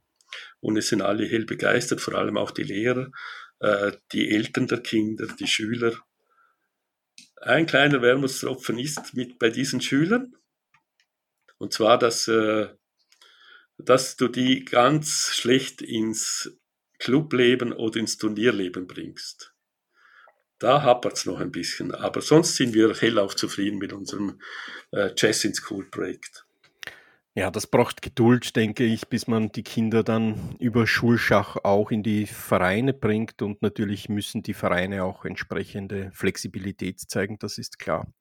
Und es sind alle hell begeistert, vor allem auch die Lehrer, äh, die Eltern der Kinder, die Schüler ein kleiner Wermutstropfen ist mit bei diesen Schülern. Und zwar, dass, äh, dass du die ganz schlecht ins Clubleben oder ins Turnierleben bringst. Da hapert es noch ein bisschen. Aber sonst sind wir hellauf zufrieden mit unserem äh, Chess in School Projekt. Ja, das braucht Geduld, denke ich, bis man die Kinder dann über Schulschach auch in die Vereine bringt. Und natürlich müssen die Vereine auch entsprechende Flexibilität zeigen, das ist klar.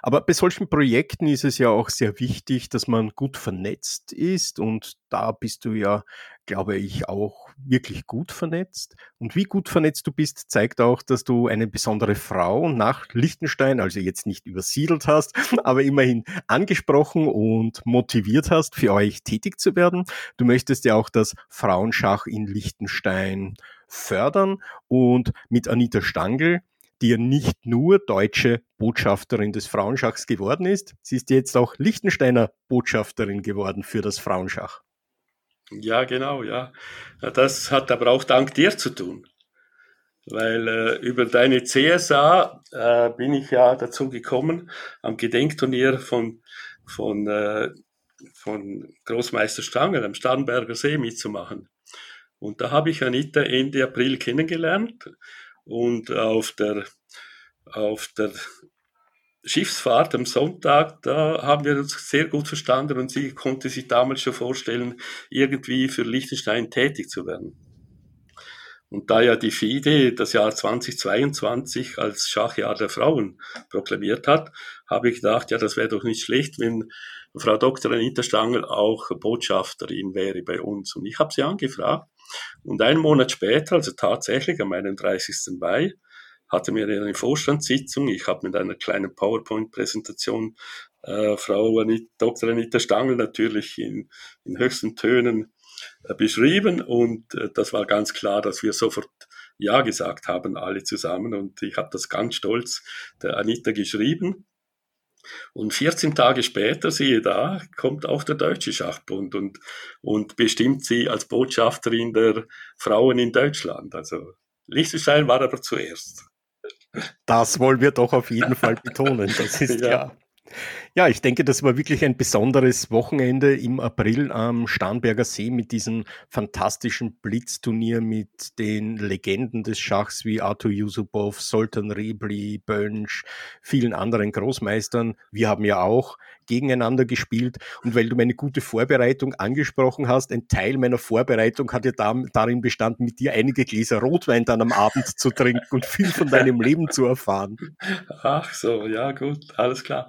Aber bei solchen Projekten ist es ja auch sehr wichtig, dass man gut vernetzt ist. Und da bist du ja glaube ich, auch wirklich gut vernetzt. Und wie gut vernetzt du bist, zeigt auch, dass du eine besondere Frau nach Liechtenstein, also jetzt nicht übersiedelt hast, aber immerhin angesprochen und motiviert hast, für euch tätig zu werden. Du möchtest ja auch das Frauenschach in Liechtenstein fördern und mit Anita Stangl die ja nicht nur deutsche Botschafterin des Frauenschachs geworden ist, sie ist jetzt auch Liechtensteiner Botschafterin geworden für das Frauenschach. Ja, genau, ja. Das hat aber auch dank dir zu tun. Weil äh, über deine CSA äh, bin ich ja dazu gekommen, am Gedenkturnier von, von, äh, von Großmeister Stangl am Starnberger See mitzumachen. Und da habe ich Anita Ende April kennengelernt und auf der, auf der Schiffsfahrt am Sonntag, da haben wir uns sehr gut verstanden und sie konnte sich damals schon vorstellen, irgendwie für Liechtenstein tätig zu werden. Und da ja die FIDE das Jahr 2022 als Schachjahr der Frauen proklamiert hat, habe ich gedacht, ja, das wäre doch nicht schlecht, wenn Frau Dr. Anita Stangl auch Botschafterin wäre bei uns. Und ich habe sie angefragt. Und einen Monat später, also tatsächlich am 31. Mai, hatte mir eine Vorstandssitzung. Ich habe mit einer kleinen PowerPoint-Präsentation äh, Frau Anita, Dr. Anita Stangl natürlich in, in höchsten Tönen äh, beschrieben und äh, das war ganz klar, dass wir sofort Ja gesagt haben, alle zusammen und ich habe das ganz stolz der Anita geschrieben. Und 14 Tage später, siehe da, kommt auch der Deutsche Schachbund und, und bestimmt sie als Botschafterin der Frauen in Deutschland. Also Liechtenstein war aber zuerst. Das wollen wir doch auf jeden Fall betonen, das ist ja. klar. Ja, ich denke, das war wirklich ein besonderes Wochenende im April am Starnberger See mit diesem fantastischen Blitzturnier mit den Legenden des Schachs wie Arthur Yusupov, Soltan Rebli, Bönsch, vielen anderen Großmeistern. Wir haben ja auch gegeneinander gespielt. Und weil du meine gute Vorbereitung angesprochen hast, ein Teil meiner Vorbereitung hat ja darin bestanden, mit dir einige Gläser Rotwein dann am Abend zu trinken und viel von deinem Leben zu erfahren. Ach so, ja gut, alles klar.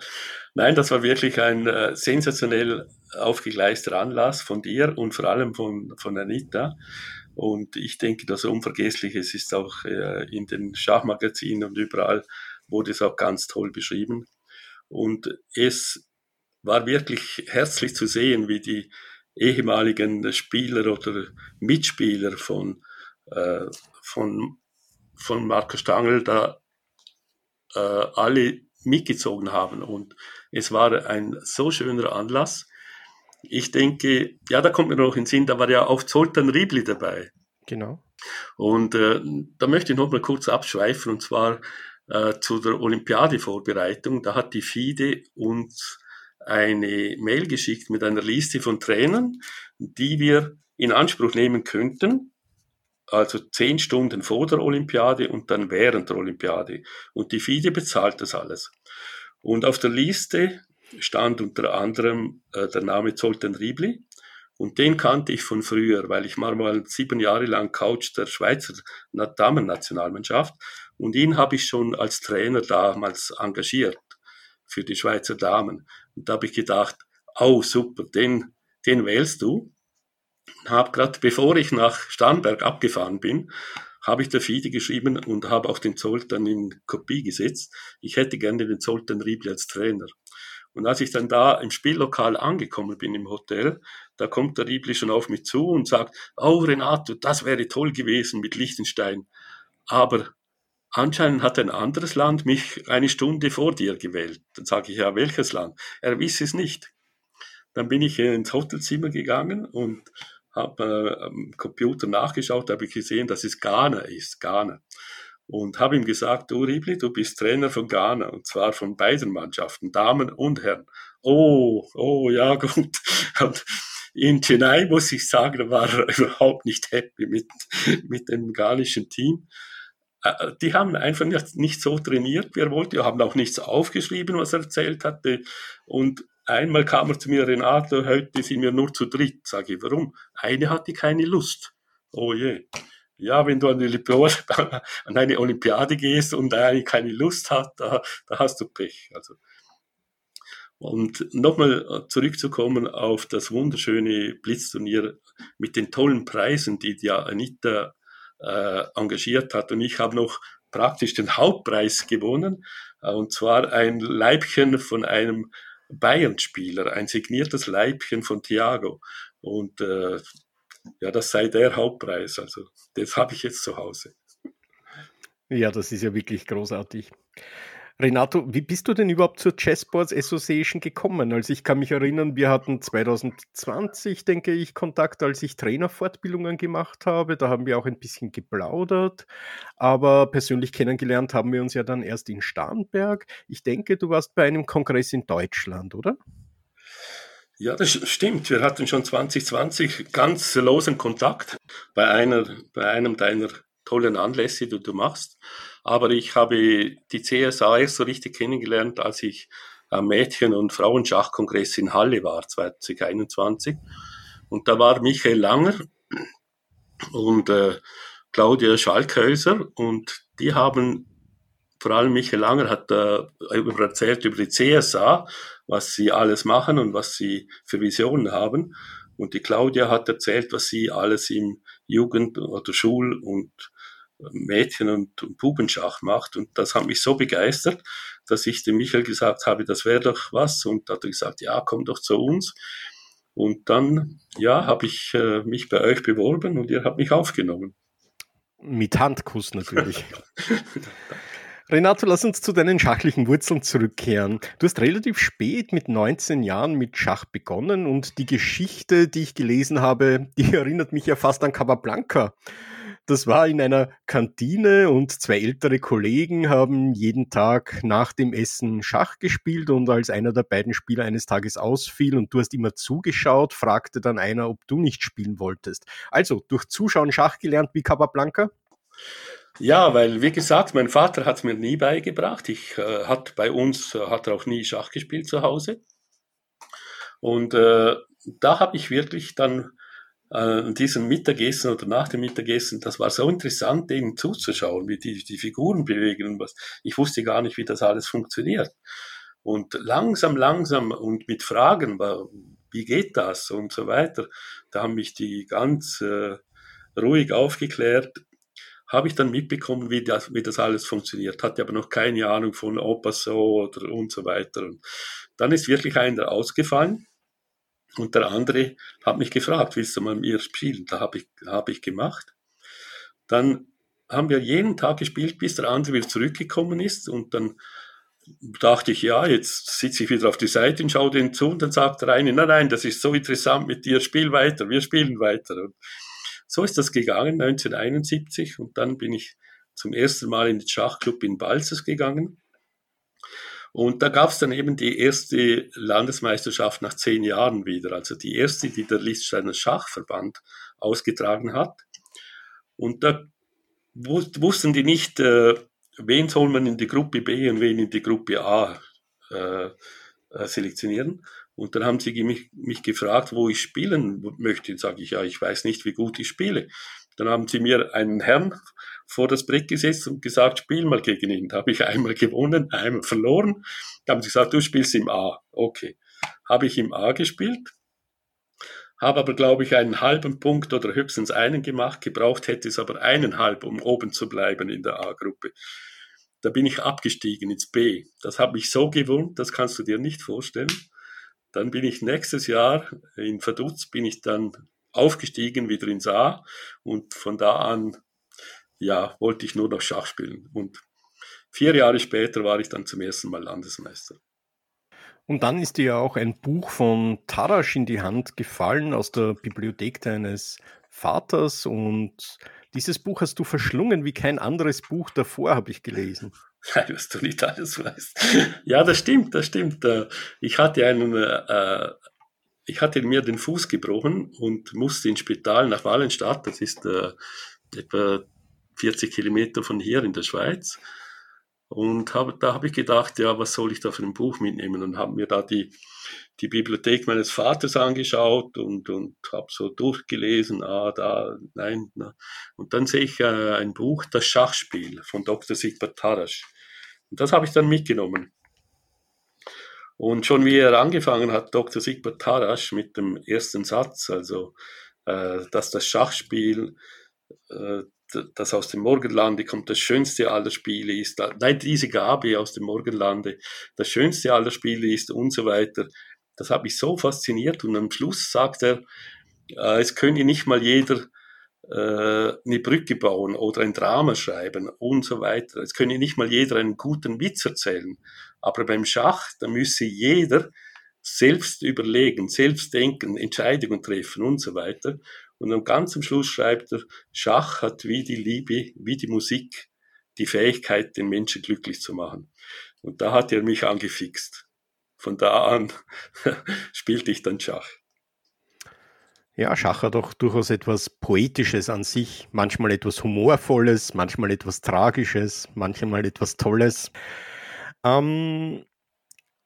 Nein, das war wirklich ein äh, sensationell aufgegleister Anlass von dir und vor allem von, von Anita. Und ich denke, das Unvergessliche ist auch äh, in den Schachmagazinen und überall wurde es auch ganz toll beschrieben. Und es war wirklich herzlich zu sehen, wie die ehemaligen Spieler oder Mitspieler von, äh, von, von Marco Stangl da äh, alle mitgezogen haben. Und es war ein so schöner Anlass. Ich denke, ja, da kommt mir noch in den Sinn, da war ja auch Zoltan Riebli dabei. Genau. Und äh, da möchte ich noch mal kurz abschweifen, und zwar äh, zu der Olympiadevorbereitung. Da hat die FIDE uns eine Mail geschickt mit einer Liste von Trainern, die wir in Anspruch nehmen könnten, also zehn Stunden vor der Olympiade und dann während der Olympiade. Und die FIDE bezahlt das alles. Und auf der Liste stand unter anderem äh, der Name Zoltan Riebli. Und den kannte ich von früher, weil ich war mal sieben Jahre lang Coach der Schweizer Damennationalmannschaft. Und ihn habe ich schon als Trainer damals engagiert für die Schweizer Damen. Und da habe ich gedacht, oh super, den, den wählst du. Habe gerade, bevor ich nach Starnberg abgefahren bin, habe ich der FIDE geschrieben und habe auch den Zoltan in Kopie gesetzt. Ich hätte gerne den Zoltan Riebli als Trainer. Und als ich dann da im Spiellokal angekommen bin im Hotel, da kommt der Riebli schon auf mich zu und sagt, oh Renato, das wäre toll gewesen mit Liechtenstein. Aber Anscheinend hat ein anderes Land mich eine Stunde vor dir gewählt. Dann sage ich, ja, welches Land? Er wisse es nicht. Dann bin ich ins Hotelzimmer gegangen und habe äh, am Computer nachgeschaut, habe ich gesehen, dass es Ghana ist, Ghana. Und habe ihm gesagt, du Ribli, du bist Trainer von Ghana und zwar von beiden Mannschaften, Damen und Herren. Oh, oh, ja gut. Und in Chennai muss ich sagen, war er überhaupt nicht happy mit, mit dem ghanischen Team. Äh, die haben einfach nicht so trainiert, wie er wollte. Wir haben auch nichts aufgeschrieben, was er erzählt hatte. Und einmal kam er zu mir, Renato, heute sind wir nur zu dritt. Sage ich, warum? Eine hatte keine Lust. Oh je. Ja, wenn du an, an eine Olympiade gehst und eine keine Lust hat, da, da hast du Pech. Also, und nochmal zurückzukommen auf das wunderschöne Blitzturnier mit den tollen Preisen, die die Anita äh, engagiert hat. Und ich habe noch praktisch den Hauptpreis gewonnen, äh, und zwar ein Leibchen von einem Bayern-Spieler, ein signiertes Leibchen von Thiago. Und äh, ja, das sei der Hauptpreis. Also das habe ich jetzt zu Hause. Ja, das ist ja wirklich großartig. Renato, wie bist du denn überhaupt zur Chessboards Association gekommen? Also ich kann mich erinnern, wir hatten 2020, denke ich, Kontakt, als ich Trainerfortbildungen gemacht habe. Da haben wir auch ein bisschen geplaudert. Aber persönlich kennengelernt haben wir uns ja dann erst in Starnberg. Ich denke, du warst bei einem Kongress in Deutschland, oder? Ja, das stimmt. Wir hatten schon 2020 ganz losen Kontakt bei, einer, bei einem deiner tollen Anlässe, die du machst. Aber ich habe die CSA erst so richtig kennengelernt, als ich am Mädchen- und Frauenschachkongress in Halle war, 2021. Und da war Michael Langer und äh, Claudia Schalkhäuser und die haben, vor allem Michael Langer hat äh, erzählt über die CSA, was sie alles machen und was sie für Visionen haben. Und die Claudia hat erzählt, was sie alles im Jugend- oder Schul- und Mädchen- und Bubenschach macht. Und das hat mich so begeistert, dass ich dem Michael gesagt habe, das wäre doch was. Und hat er gesagt, ja, komm doch zu uns. Und dann, ja, habe ich äh, mich bei euch beworben und ihr habt mich aufgenommen. Mit Handkuss natürlich. Renato, lass uns zu deinen schachlichen Wurzeln zurückkehren. Du hast relativ spät mit 19 Jahren mit Schach begonnen und die Geschichte, die ich gelesen habe, die erinnert mich ja fast an Capablanca. Das war in einer Kantine und zwei ältere Kollegen haben jeden Tag nach dem Essen Schach gespielt und als einer der beiden Spieler eines Tages ausfiel und du hast immer zugeschaut, fragte dann einer, ob du nicht spielen wolltest. Also durch Zuschauen Schach gelernt wie Capablanca? Ja, weil wie gesagt, mein Vater hat es mir nie beigebracht. Ich äh, hat bei uns äh, hat er auch nie Schach gespielt zu Hause. Und äh, da habe ich wirklich dann äh, diesem Mittagessen oder nach dem Mittagessen, das war so interessant, eben zuzuschauen, wie die, die Figuren bewegen und was. Ich wusste gar nicht, wie das alles funktioniert. Und langsam, langsam und mit Fragen, wie geht das und so weiter, da haben mich die ganz äh, ruhig aufgeklärt, habe ich dann mitbekommen, wie das, wie das alles funktioniert. Hatte aber noch keine Ahnung von Opasso oder und so weiter. Und dann ist wirklich einer ausgefallen und der andere hat mich gefragt, willst du mal mit mir spielen? Da habe ich, habe ich gemacht. Dann haben wir jeden Tag gespielt, bis der andere wieder zurückgekommen ist und dann dachte ich, ja, jetzt sitze ich wieder auf die Seite und schaue den zu und dann sagt der eine, nein, nein, das ist so interessant mit dir, spiel weiter, wir spielen weiter. Und so ist das gegangen, 1971 und dann bin ich zum ersten Mal in den Schachclub in Balzers gegangen. Und da gab es dann eben die erste Landesmeisterschaft nach zehn Jahren wieder, also die erste, die der Liechtensteiner Schachverband ausgetragen hat. Und da wussten die nicht, äh, wen soll man in die Gruppe B und wen in die Gruppe A äh, äh, selektionieren. Und dann haben sie mich, mich gefragt, wo ich spielen möchte. Sage ich, ja, ich weiß nicht, wie gut ich spiele. Dann haben sie mir einen Herrn vor das Brett gesetzt und gesagt, spiel mal gegen ihn. Da habe ich einmal gewonnen, einmal verloren. Da haben sie gesagt, du spielst im A. Okay. Habe ich im A gespielt, habe aber, glaube ich, einen halben Punkt oder höchstens einen gemacht. Gebraucht hätte es aber eineinhalb, um oben zu bleiben in der A-Gruppe. Da bin ich abgestiegen ins B. Das hat mich so gewundert, das kannst du dir nicht vorstellen. Dann bin ich nächstes Jahr in Verdutz, bin ich dann aufgestiegen wieder ins A und von da an, ja, wollte ich nur noch Schach spielen. Und vier Jahre später war ich dann zum ersten Mal Landesmeister. Und dann ist dir ja auch ein Buch von Tarasch in die Hand gefallen aus der Bibliothek deines Vaters und dieses Buch hast du verschlungen wie kein anderes Buch davor, habe ich gelesen. Nein, was du nicht alles weißt. Ja, das stimmt, das stimmt. Äh, ich hatte einen, äh, ich hatte mir den Fuß gebrochen und musste ins Spital nach Wallenstadt. Das ist äh, etwa 40 Kilometer von hier in der Schweiz. Und hab, da habe ich gedacht, ja, was soll ich da für ein Buch mitnehmen? Und habe mir da die, die Bibliothek meines Vaters angeschaut und, und habe so durchgelesen, ah, da, nein. Na. Und dann sehe ich äh, ein Buch, Das Schachspiel von Dr. Sigbert Tarasch. Und das habe ich dann mitgenommen. Und schon wie er angefangen hat, Dr. Sigbert Tarasch mit dem ersten Satz, also äh, dass das Schachspiel äh, das aus dem Morgenlande kommt, das schönste aller Spiele ist, nein, diese Gabe aus dem Morgenlande, das schönste aller Spiele ist und so weiter. Das hat mich so fasziniert und am Schluss sagt er, äh, es könne nicht mal jeder äh, eine Brücke bauen oder ein Drama schreiben und so weiter. Es könne nicht mal jeder einen guten Witz erzählen. Aber beim Schach, da müsse jeder selbst überlegen, selbst denken, Entscheidungen treffen und so weiter. Und am ganz am Schluss schreibt er, Schach hat wie die Liebe, wie die Musik, die Fähigkeit, den Menschen glücklich zu machen. Und da hat er mich angefixt. Von da an spielte ich dann Schach. Ja, Schach hat auch durchaus etwas Poetisches an sich, manchmal etwas Humorvolles, manchmal etwas Tragisches, manchmal etwas Tolles. Ähm,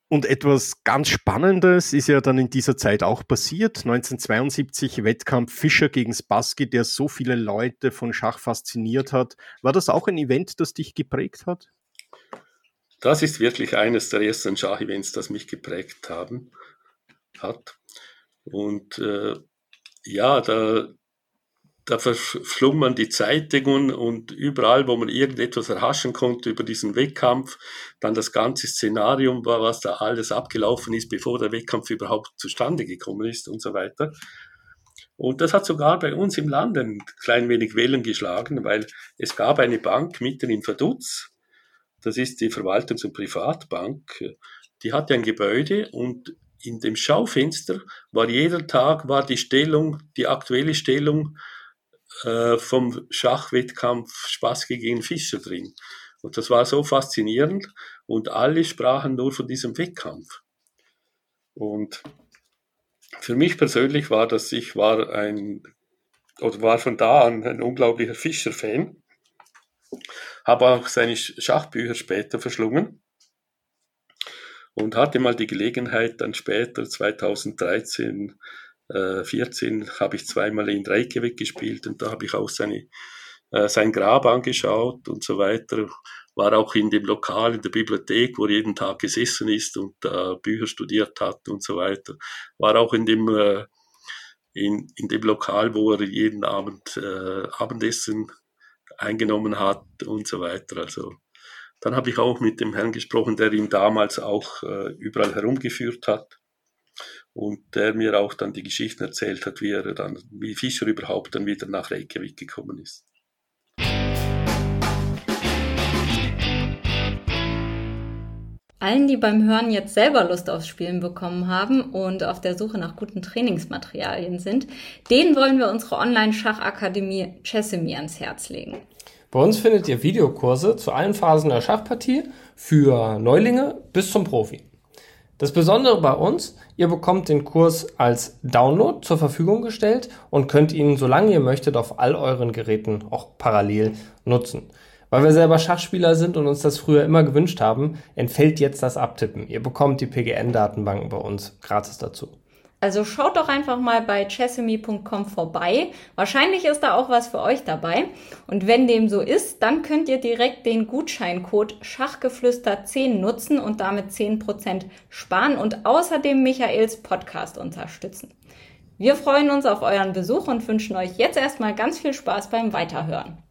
und etwas ganz Spannendes ist ja dann in dieser Zeit auch passiert. 1972 Wettkampf Fischer gegen Spassky, der so viele Leute von Schach fasziniert hat. War das auch ein Event, das dich geprägt hat? Das ist wirklich eines der ersten Schachevents, das mich geprägt haben, hat. Und äh, ja, da, da verschlummern die Zeitungen und überall, wo man irgendetwas erhaschen konnte über diesen Wettkampf, dann das ganze Szenarium war, was da alles abgelaufen ist, bevor der Wettkampf überhaupt zustande gekommen ist und so weiter. Und das hat sogar bei uns im Land ein klein wenig Wellen geschlagen, weil es gab eine Bank mitten in Verdutz, das ist die Verwaltungs- und Privatbank, die hatte ein Gebäude und in dem Schaufenster war jeder Tag war die Stellung, die aktuelle Stellung äh, vom Schachwettkampf Spassky gegen Fischer drin. Und das war so faszinierend und alle sprachen nur von diesem Wettkampf. Und für mich persönlich war das, ich war ein, oder war von da an ein unglaublicher Fischer-Fan, habe auch seine Schachbücher später verschlungen und hatte mal die Gelegenheit, dann später 2013 äh, 14 habe ich zweimal in Reykjavik gespielt und da habe ich auch seine, äh, sein Grab angeschaut und so weiter. War auch in dem Lokal, in der Bibliothek, wo er jeden Tag gesessen ist und äh, Bücher studiert hat und so weiter. War auch in dem, äh, in, in dem Lokal, wo er jeden Abend äh, Abendessen eingenommen hat und so weiter. Also dann habe ich auch mit dem Herrn gesprochen, der ihn damals auch äh, überall herumgeführt hat und der mir auch dann die Geschichten erzählt hat, wie er dann, wie Fischer überhaupt dann wieder nach Reykjavik gekommen ist. Allen, die beim Hören jetzt selber Lust aufs Spielen bekommen haben und auf der Suche nach guten Trainingsmaterialien sind, denen wollen wir unsere Online-Schachakademie Chessemy ans Herz legen. Bei uns findet ihr Videokurse zu allen Phasen der Schachpartie für Neulinge bis zum Profi. Das Besondere bei uns, ihr bekommt den Kurs als Download zur Verfügung gestellt und könnt ihn, solange ihr möchtet, auf all euren Geräten auch parallel nutzen. Weil wir selber Schachspieler sind und uns das früher immer gewünscht haben, entfällt jetzt das Abtippen. Ihr bekommt die PGN-Datenbanken bei uns gratis dazu. Also schaut doch einfach mal bei chessemy.com vorbei. Wahrscheinlich ist da auch was für euch dabei. Und wenn dem so ist, dann könnt ihr direkt den Gutscheincode Schachgeflüster10 nutzen und damit 10% sparen und außerdem Michaels Podcast unterstützen. Wir freuen uns auf euren Besuch und wünschen euch jetzt erstmal ganz viel Spaß beim Weiterhören.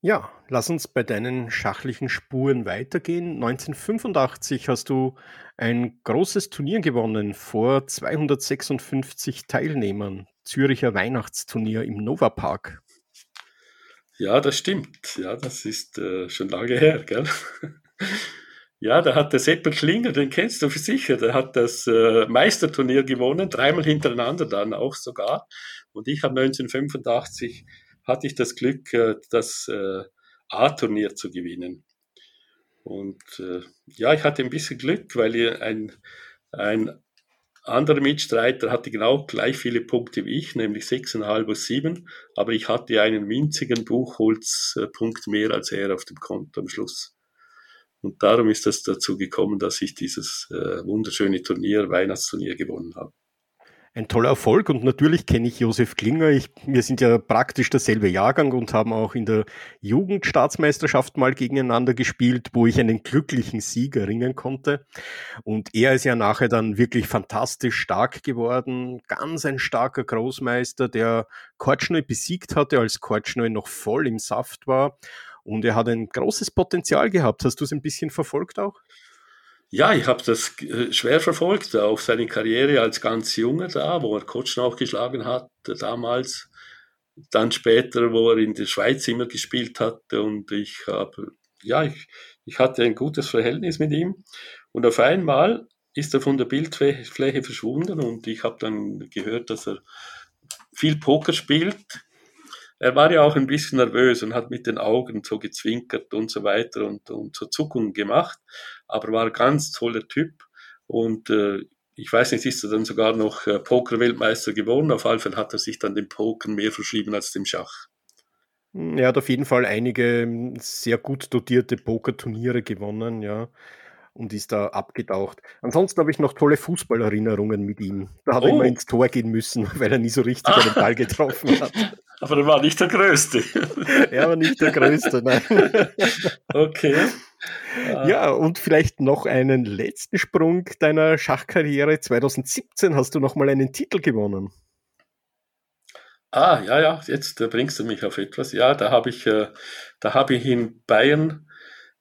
Ja, lass uns bei deinen schachlichen Spuren weitergehen. 1985 hast du ein großes Turnier gewonnen vor 256 Teilnehmern. Züricher Weihnachtsturnier im Nova Park. Ja, das stimmt. Ja, das ist äh, schon lange her, gell? ja, da hat der Seppel Klinger, den kennst du für sicher, der hat das äh, Meisterturnier gewonnen, dreimal hintereinander dann auch sogar. Und ich habe 1985 hatte ich das Glück, äh, das äh, A-Turnier zu gewinnen. Und äh, ja, ich hatte ein bisschen Glück, weil ein, ein anderer Mitstreiter hatte genau gleich viele Punkte wie ich, nämlich 6,5 aus 7, aber ich hatte einen winzigen Buchholzpunkt mehr als er auf dem Konto am Schluss. Und darum ist es dazu gekommen, dass ich dieses äh, wunderschöne Turnier, Weihnachtsturnier gewonnen habe ein toller Erfolg und natürlich kenne ich Josef Klinger. Ich, wir sind ja praktisch derselbe Jahrgang und haben auch in der Jugendstaatsmeisterschaft mal gegeneinander gespielt, wo ich einen glücklichen Sieg erringen konnte. Und er ist ja nachher dann wirklich fantastisch stark geworden. Ganz ein starker Großmeister, der Kortschneu besiegt hatte, als Kortschneu noch voll im Saft war. Und er hat ein großes Potenzial gehabt. Hast du es ein bisschen verfolgt auch? Ja, ich habe das äh, schwer verfolgt, auch seine Karriere als ganz Junger da, wo er Kotschen auch geschlagen hat damals. Dann später, wo er in der Schweiz immer gespielt hatte und ich habe, ja, ich, ich hatte ein gutes Verhältnis mit ihm. Und auf einmal ist er von der Bildfläche verschwunden und ich habe dann gehört, dass er viel Poker spielt er war ja auch ein bisschen nervös und hat mit den Augen so gezwinkert und so weiter und, und so Zuckungen gemacht, aber war ein ganz toller Typ und äh, ich weiß nicht, ist er dann sogar noch äh, Poker-Weltmeister geworden. Auf jeden Fall hat er sich dann dem Poker mehr verschrieben als dem Schach. Er hat auf jeden Fall einige hm, sehr gut dotierte Pokerturniere gewonnen, ja und ist da abgetaucht. Ansonsten habe ich noch tolle Fußballerinnerungen mit ihm. Da hat oh. er immer ins Tor gehen müssen, weil er nie so richtig ah. einen Ball getroffen hat. Aber er war nicht der Größte. er war nicht der Größte, nein. Okay. Ja, und vielleicht noch einen letzten Sprung deiner Schachkarriere. 2017 hast du nochmal einen Titel gewonnen. Ah, ja, ja, jetzt bringst du mich auf etwas. Ja, da habe ich, äh, da habe ich in Bayern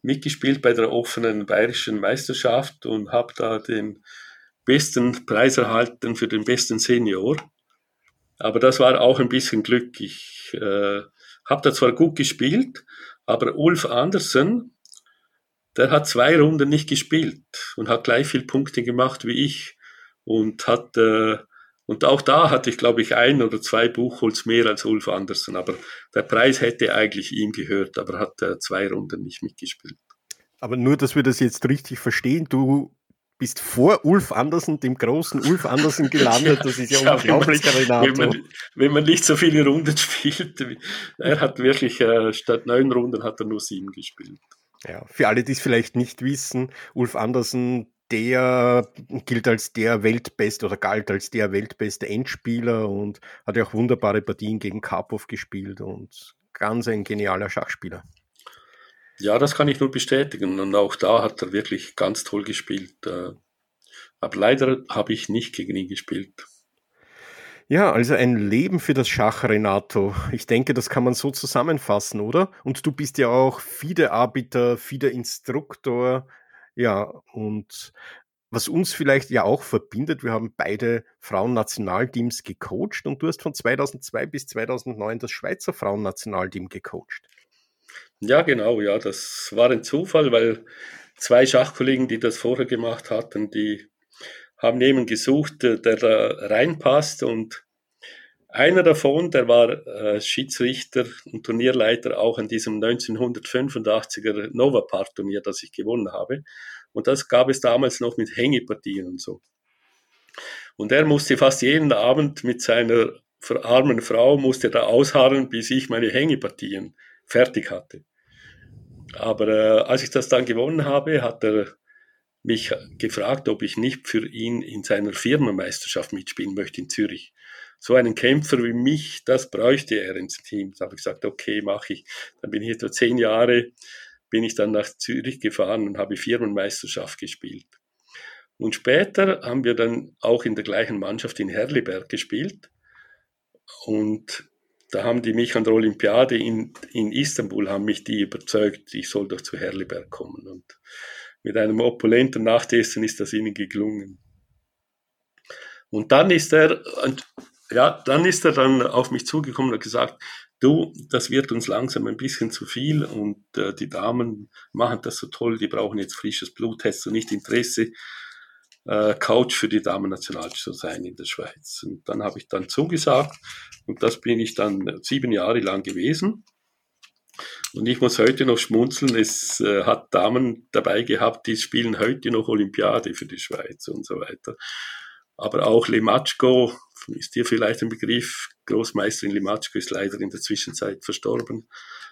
mitgespielt bei der offenen bayerischen Meisterschaft und habe da den besten Preis erhalten für den besten Senior. Aber das war auch ein bisschen Glück. Ich äh, habe da zwar gut gespielt, aber Ulf Andersen, der hat zwei Runden nicht gespielt und hat gleich viel Punkte gemacht wie ich und hat äh, und auch da hatte ich, glaube ich, ein oder zwei Buchholz mehr als Ulf Andersen. Aber der Preis hätte eigentlich ihm gehört, aber hat äh, zwei Runden nicht mitgespielt. Aber nur, dass wir das jetzt richtig verstehen, du bist vor Ulf Andersen, dem großen Ulf Andersen gelandet. Das ist ja, ja unglaublich, wenn man, Wenn man, wenn man, nicht so viele Runden spielt. Er hat wirklich, äh, statt neun Runden hat er nur sieben gespielt. Ja, für alle, die es vielleicht nicht wissen, Ulf Andersen, der gilt als der weltbeste oder galt als der weltbeste Endspieler und hat ja auch wunderbare Partien gegen Karpov gespielt und ganz ein genialer Schachspieler. Ja, das kann ich nur bestätigen und auch da hat er wirklich ganz toll gespielt. Äh, Aber leider habe ich nicht gegen ihn gespielt. Ja, also ein Leben für das Schach, Renato. Ich denke, das kann man so zusammenfassen, oder? Und du bist ja auch FIDE-Arbiter, FIDE-Instruktor. Ja, und was uns vielleicht ja auch verbindet, wir haben beide Frauennationalteams gecoacht und du hast von 2002 bis 2009 das Schweizer Frauennationalteam gecoacht. Ja, genau, ja, das war ein Zufall, weil zwei Schachkollegen, die das vorher gemacht hatten, die haben jemanden gesucht, der da reinpasst und einer davon, der war äh, Schiedsrichter und Turnierleiter auch an diesem 1985er Nova Park Turnier, das ich gewonnen habe. Und das gab es damals noch mit Hängepartien und so. Und er musste fast jeden Abend mit seiner armen Frau, musste da ausharren, bis ich meine Hängepartien fertig hatte. Aber äh, als ich das dann gewonnen habe, hat er mich gefragt, ob ich nicht für ihn in seiner Firmenmeisterschaft mitspielen möchte in Zürich. So einen Kämpfer wie mich, das bräuchte er ins Team. Da habe ich gesagt, okay, mache ich. Dann bin ich etwa zehn Jahre, bin ich dann nach Zürich gefahren und habe Firmenmeisterschaft gespielt. Und später haben wir dann auch in der gleichen Mannschaft in Herliberg gespielt. Und da haben die mich an der Olympiade in, in Istanbul, haben mich die überzeugt, ich soll doch zu Herliberg kommen. Und mit einem opulenten Nachtessen ist das ihnen gelungen. Und dann ist er, ja, dann ist er dann auf mich zugekommen und gesagt, du, das wird uns langsam ein bisschen zu viel und äh, die Damen machen das so toll, die brauchen jetzt frisches Blut, hast du nicht Interesse, äh, Couch für die Damen-National zu sein in der Schweiz. Und dann habe ich dann zugesagt und das bin ich dann sieben Jahre lang gewesen. Und ich muss heute noch schmunzeln, es äh, hat Damen dabei gehabt, die spielen heute noch Olympiade für die Schweiz und so weiter. Aber auch Lematschko, ist dir vielleicht ein Begriff, Großmeisterin Lematschko ist leider in der Zwischenzeit verstorben.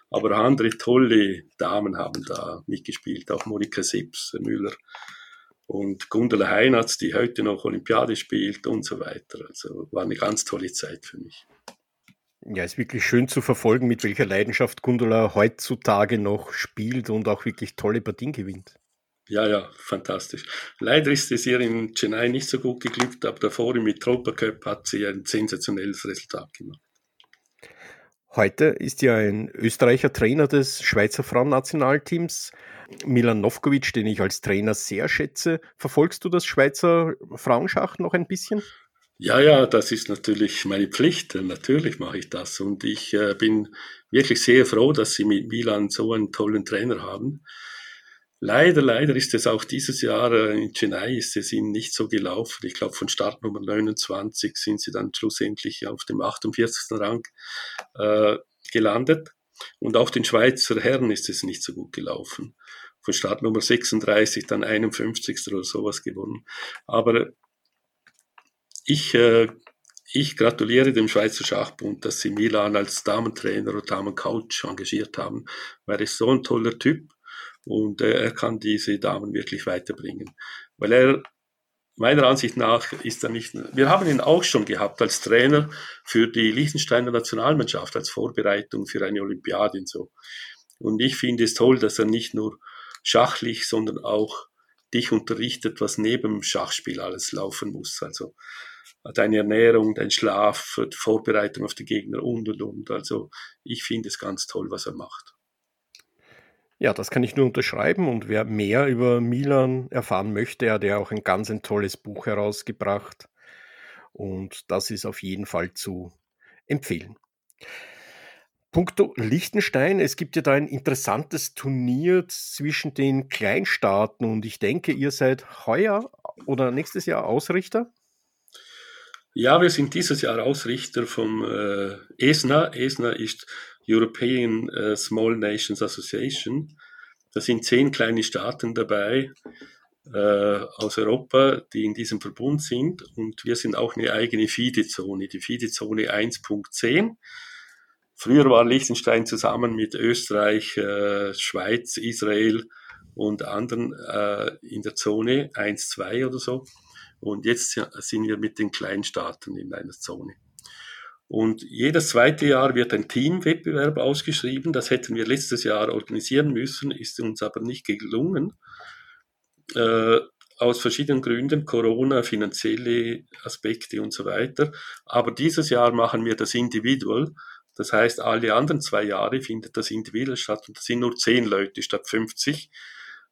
Aber andere tolle Damen haben da mitgespielt, auch Monika Sips, Müller und Gundela Heinatz, die heute noch Olympiade spielt und so weiter. Also war eine ganz tolle Zeit für mich. Ja, ist wirklich schön zu verfolgen, mit welcher Leidenschaft Gundula heutzutage noch spielt und auch wirklich tolle Partien gewinnt. Ja, ja, fantastisch. Leider ist es ihr in Chennai nicht so gut geglückt, aber davor im Tropa Cup hat sie ein sensationelles Resultat gemacht. Heute ist ja ein Österreicher Trainer des Schweizer Frauennationalteams, Milan Novkovic, den ich als Trainer sehr schätze. Verfolgst du das Schweizer Frauenschach noch ein bisschen? Ja, ja, das ist natürlich meine Pflicht. Natürlich mache ich das. Und ich äh, bin wirklich sehr froh, dass Sie mit Milan so einen tollen Trainer haben. Leider, leider ist es auch dieses Jahr äh, in Chennai ist es ihnen nicht so gelaufen. Ich glaube, von Startnummer 29 sind sie dann schlussendlich auf dem 48. Rang äh, gelandet. Und auch den Schweizer Herren ist es nicht so gut gelaufen. Von Startnummer 36 dann 51. oder sowas gewonnen. Aber ich, äh, ich gratuliere dem Schweizer Schachbund, dass sie Milan als Damentrainer oder Damencoach engagiert haben, weil er ist so ein toller Typ und äh, er kann diese Damen wirklich weiterbringen. Weil er, meiner Ansicht nach, ist er nicht, wir haben ihn auch schon gehabt als Trainer für die Liechtensteiner Nationalmannschaft, als Vorbereitung für eine Olympiade und so. Und ich finde es toll, dass er nicht nur schachlich, sondern auch dich unterrichtet, was neben dem Schachspiel alles laufen muss. Also deine Ernährung, dein Schlaf, Vorbereitung auf die Gegner und und und. Also ich finde es ganz toll, was er macht. Ja, das kann ich nur unterschreiben und wer mehr über Milan erfahren möchte, hat er auch ein ganz ein tolles Buch herausgebracht und das ist auf jeden Fall zu empfehlen. Punkto Liechtenstein, es gibt ja da ein interessantes Turnier zwischen den Kleinstaaten und ich denke, ihr seid heuer oder nächstes Jahr Ausrichter? Ja, wir sind dieses Jahr Ausrichter vom äh, ESNA. ESNA ist European äh, Small Nations Association. Da sind zehn kleine Staaten dabei äh, aus Europa, die in diesem Verbund sind. Und wir sind auch eine eigene FIDE-Zone, die FIDE-Zone 1.10. Früher war Liechtenstein zusammen mit Österreich, äh, Schweiz, Israel und anderen äh, in der Zone 1, 2 oder so. Und jetzt sind wir mit den Kleinstaaten in einer Zone. Und jedes zweite Jahr wird ein Teamwettbewerb ausgeschrieben. Das hätten wir letztes Jahr organisieren müssen, ist uns aber nicht gelungen. Äh, aus verschiedenen Gründen, Corona, finanzielle Aspekte und so weiter. Aber dieses Jahr machen wir das individual. Das heißt, alle anderen zwei Jahre findet das individuell statt und das sind nur zehn Leute statt 50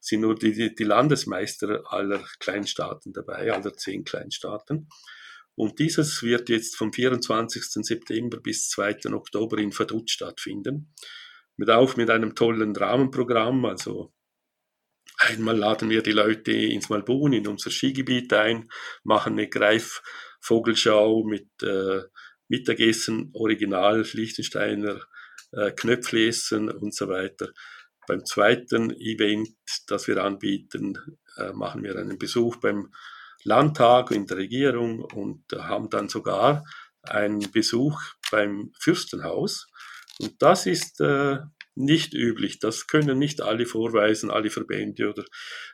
sind nur die, die, Landesmeister aller Kleinstaaten dabei, aller zehn Kleinstaaten. Und dieses wird jetzt vom 24. September bis 2. Oktober in Vaduz stattfinden. Mit auch mit einem tollen Rahmenprogramm. Also einmal laden wir die Leute ins Malbun, in unser Skigebiet ein, machen eine Greifvogelschau mit äh, Mittagessen, Original Liechtensteiner äh, Knöpflessen und so weiter. Beim zweiten Event, das wir anbieten, äh, machen wir einen Besuch beim Landtag in der Regierung und haben dann sogar einen Besuch beim Fürstenhaus. Und das ist äh, nicht üblich. Das können nicht alle vorweisen, alle Verbände oder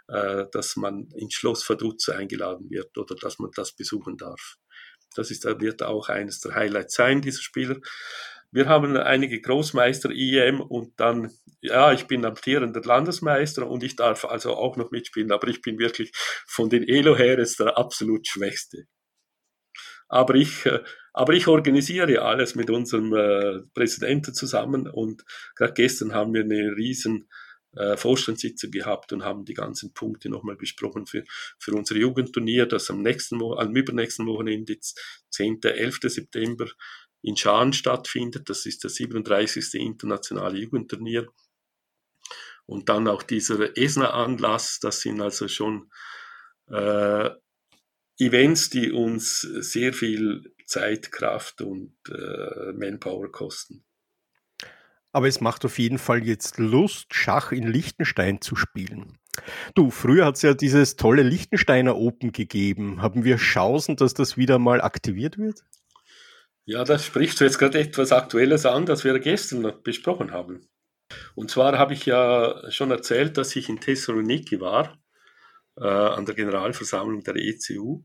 äh, dass man ins Schloss Vaduz eingeladen wird oder dass man das besuchen darf. Das ist, wird auch eines der Highlights sein, dieser Spieler. Wir haben einige Großmeister IEM und dann, ja, ich bin amtierender Landesmeister und ich darf also auch noch mitspielen, aber ich bin wirklich von den Elo her jetzt der absolut Schwächste. Aber ich, äh, aber ich organisiere alles mit unserem äh, Präsidenten zusammen und gerade gestern haben wir eine riesen äh, Vorstandssitzung gehabt und haben die ganzen Punkte nochmal besprochen für, für unser Jugendturnier, das am nächsten, am übernächsten Wochenende, 10. 11. September in Schaan stattfindet. Das ist das 37. internationale Jugendturnier. Und dann auch dieser ESNA-Anlass, das sind also schon äh, Events, die uns sehr viel Zeit, Kraft und äh, Manpower kosten. Aber es macht auf jeden Fall jetzt Lust, Schach in Liechtenstein zu spielen. Du, früher hat es ja dieses tolle Liechtensteiner Open gegeben. Haben wir Chancen, dass das wieder mal aktiviert wird? Ja, das sprichst du jetzt gerade etwas Aktuelles an, das wir gestern besprochen haben. Und zwar habe ich ja schon erzählt, dass ich in Thessaloniki war, äh, an der Generalversammlung der ECU.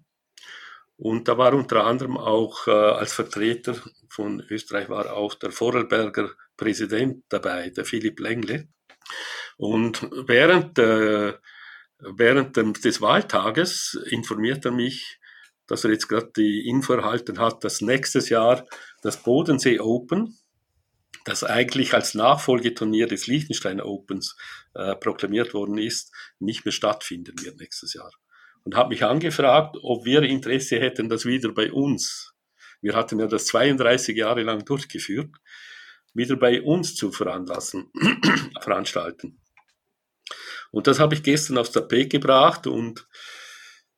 Und da war unter anderem auch äh, als Vertreter von Österreich war auch der Vorarlberger Präsident dabei, der Philipp Lengle. Und während, äh, während des Wahltages informiert er mich, dass er jetzt gerade die Info erhalten hat, dass nächstes Jahr das Bodensee Open, das eigentlich als Nachfolgeturnier des Liechtenstein Opens äh, proklamiert worden ist, nicht mehr stattfinden wird nächstes Jahr. Und hat mich angefragt, ob wir Interesse hätten, das wieder bei uns, wir hatten ja das 32 Jahre lang durchgeführt, wieder bei uns zu veranlassen, veranstalten. Und das habe ich gestern aufs Tapet gebracht und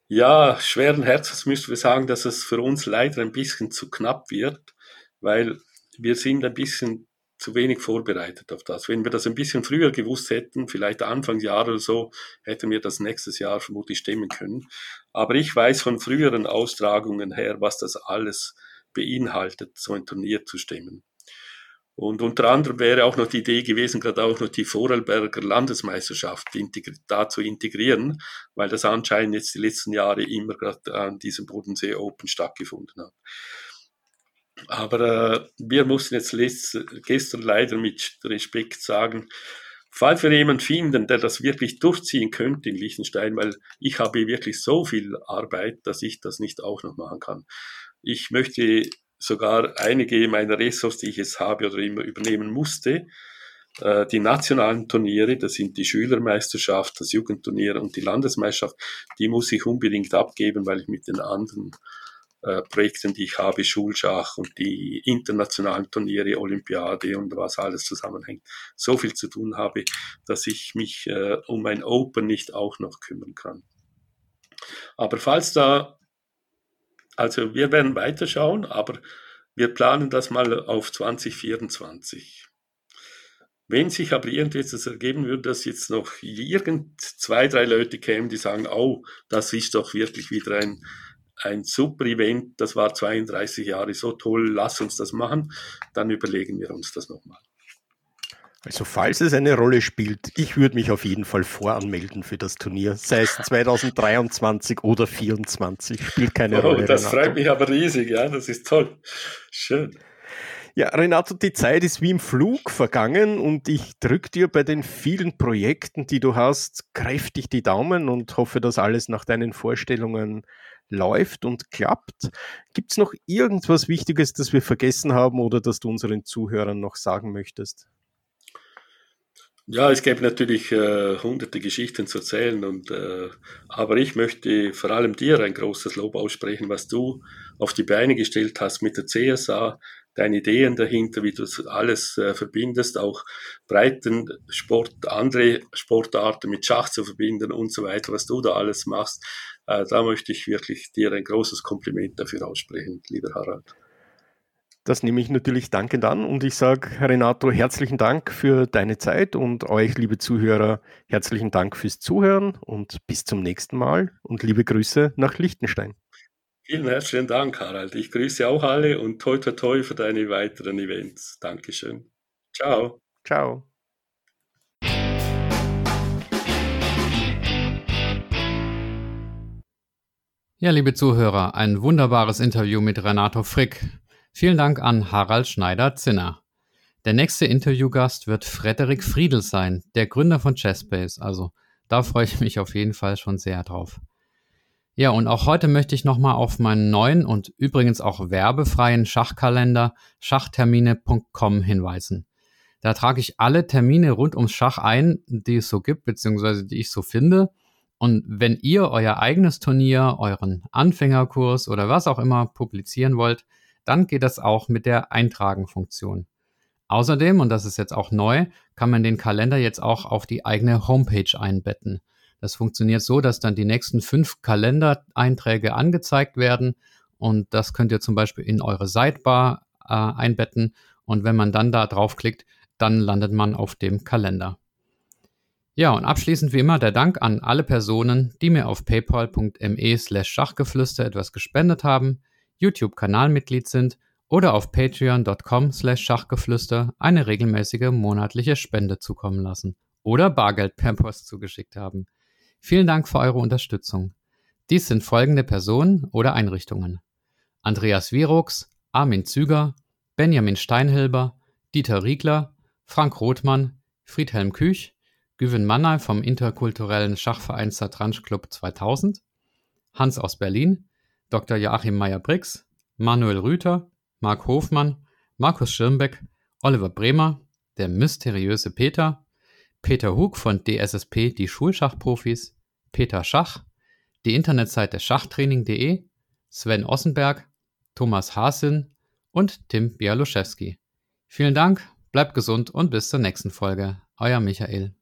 ja, schweren Herzens müssen wir sagen, dass es für uns leider ein bisschen zu knapp wird, weil wir sind ein bisschen zu wenig vorbereitet auf das. Wenn wir das ein bisschen früher gewusst hätten, vielleicht Anfangsjahr oder so, hätten wir das nächstes Jahr vermutlich stemmen können. Aber ich weiß von früheren Austragungen her, was das alles beinhaltet, so ein Turnier zu stemmen. Und unter anderem wäre auch noch die Idee gewesen, gerade auch noch die Vorarlberger Landesmeisterschaft da zu integrieren, weil das anscheinend jetzt die letzten Jahre immer gerade an diesem Bodensee Open stattgefunden hat. Aber äh, wir mussten jetzt gestern leider mit Respekt sagen, falls wir jemanden finden, der das wirklich durchziehen könnte in Liechtenstein, weil ich habe wirklich so viel Arbeit, dass ich das nicht auch noch machen kann. Ich möchte sogar einige meiner Ressorts, die ich jetzt habe oder immer übernehmen musste, äh, die nationalen Turniere, das sind die Schülermeisterschaft, das Jugendturnier und die Landesmeisterschaft, die muss ich unbedingt abgeben, weil ich mit den anderen äh, Projekten, die ich habe, Schulschach und die internationalen Turniere, Olympiade und was alles zusammenhängt, so viel zu tun habe, dass ich mich äh, um mein Open nicht auch noch kümmern kann. Aber falls da also wir werden weiterschauen, aber wir planen das mal auf 2024. Wenn sich aber irgendetwas ergeben würde, dass jetzt noch irgend zwei, drei Leute kämen, die sagen, oh, das ist doch wirklich wieder ein, ein super Event, das war 32 Jahre so toll, lass uns das machen, dann überlegen wir uns das nochmal. Also falls es eine Rolle spielt, ich würde mich auf jeden Fall voranmelden für das Turnier, sei es 2023 oder 2024, spielt keine oh, Rolle. Das Renato. freut mich aber riesig, ja, das ist toll. Schön. Ja, Renato, die Zeit ist wie im Flug vergangen und ich drücke dir bei den vielen Projekten, die du hast, kräftig die Daumen und hoffe, dass alles nach deinen Vorstellungen läuft und klappt. Gibt es noch irgendwas Wichtiges, das wir vergessen haben oder das du unseren Zuhörern noch sagen möchtest? Ja, es gäbe natürlich äh, hunderte Geschichten zu erzählen, und, äh, aber ich möchte vor allem dir ein großes Lob aussprechen, was du auf die Beine gestellt hast mit der CSA, deine Ideen dahinter, wie du alles äh, verbindest, auch Breitensport, andere Sportarten mit Schach zu verbinden und so weiter, was du da alles machst. Äh, da möchte ich wirklich dir ein großes Kompliment dafür aussprechen, lieber Harald. Das nehme ich natürlich dankend an und ich sage, Renato, herzlichen Dank für deine Zeit und euch, liebe Zuhörer, herzlichen Dank fürs Zuhören und bis zum nächsten Mal und liebe Grüße nach Liechtenstein. Vielen herzlichen Dank, Harald. Ich grüße auch alle und toi toi toi für deine weiteren Events. Dankeschön. Ciao. Ciao. Ja, liebe Zuhörer, ein wunderbares Interview mit Renato Frick. Vielen Dank an Harald Schneider-Zinner. Der nächste Interviewgast wird Frederik Friedel sein, der Gründer von Chessbase. Also da freue ich mich auf jeden Fall schon sehr drauf. Ja, und auch heute möchte ich nochmal auf meinen neuen und übrigens auch werbefreien Schachkalender schachtermine.com hinweisen. Da trage ich alle Termine rund ums Schach ein, die es so gibt, beziehungsweise die ich so finde. Und wenn ihr euer eigenes Turnier, euren Anfängerkurs oder was auch immer publizieren wollt, dann geht das auch mit der Eintragen-Funktion. Außerdem, und das ist jetzt auch neu, kann man den Kalender jetzt auch auf die eigene Homepage einbetten. Das funktioniert so, dass dann die nächsten fünf Kalendereinträge angezeigt werden und das könnt ihr zum Beispiel in eure Sidebar äh, einbetten und wenn man dann da draufklickt, dann landet man auf dem Kalender. Ja, und abschließend wie immer der Dank an alle Personen, die mir auf paypal.me slash Schachgeflüster etwas gespendet haben. YouTube-Kanalmitglied sind oder auf patreon.com slash Schachgeflüster eine regelmäßige monatliche Spende zukommen lassen oder Bargeld per Post zugeschickt haben. Vielen Dank für eure Unterstützung. Dies sind folgende Personen oder Einrichtungen. Andreas Wierox, Armin Züger, Benjamin Steinhilber, Dieter Riegler, Frank Rothmann, Friedhelm Küch, Güven Mannay vom interkulturellen Schachverein Satranj Club 2000, Hans aus Berlin, Dr. Joachim Meyer-Brix, Manuel Rüther, Marc Hofmann, Markus Schirmbeck, Oliver Bremer, der mysteriöse Peter, Peter Hug von DSSP Die Schulschachprofis, Peter Schach, die Internetseite schachtraining.de, Sven Ossenberg, Thomas Hasin und Tim Bialuszewski. Vielen Dank, bleibt gesund und bis zur nächsten Folge. Euer Michael.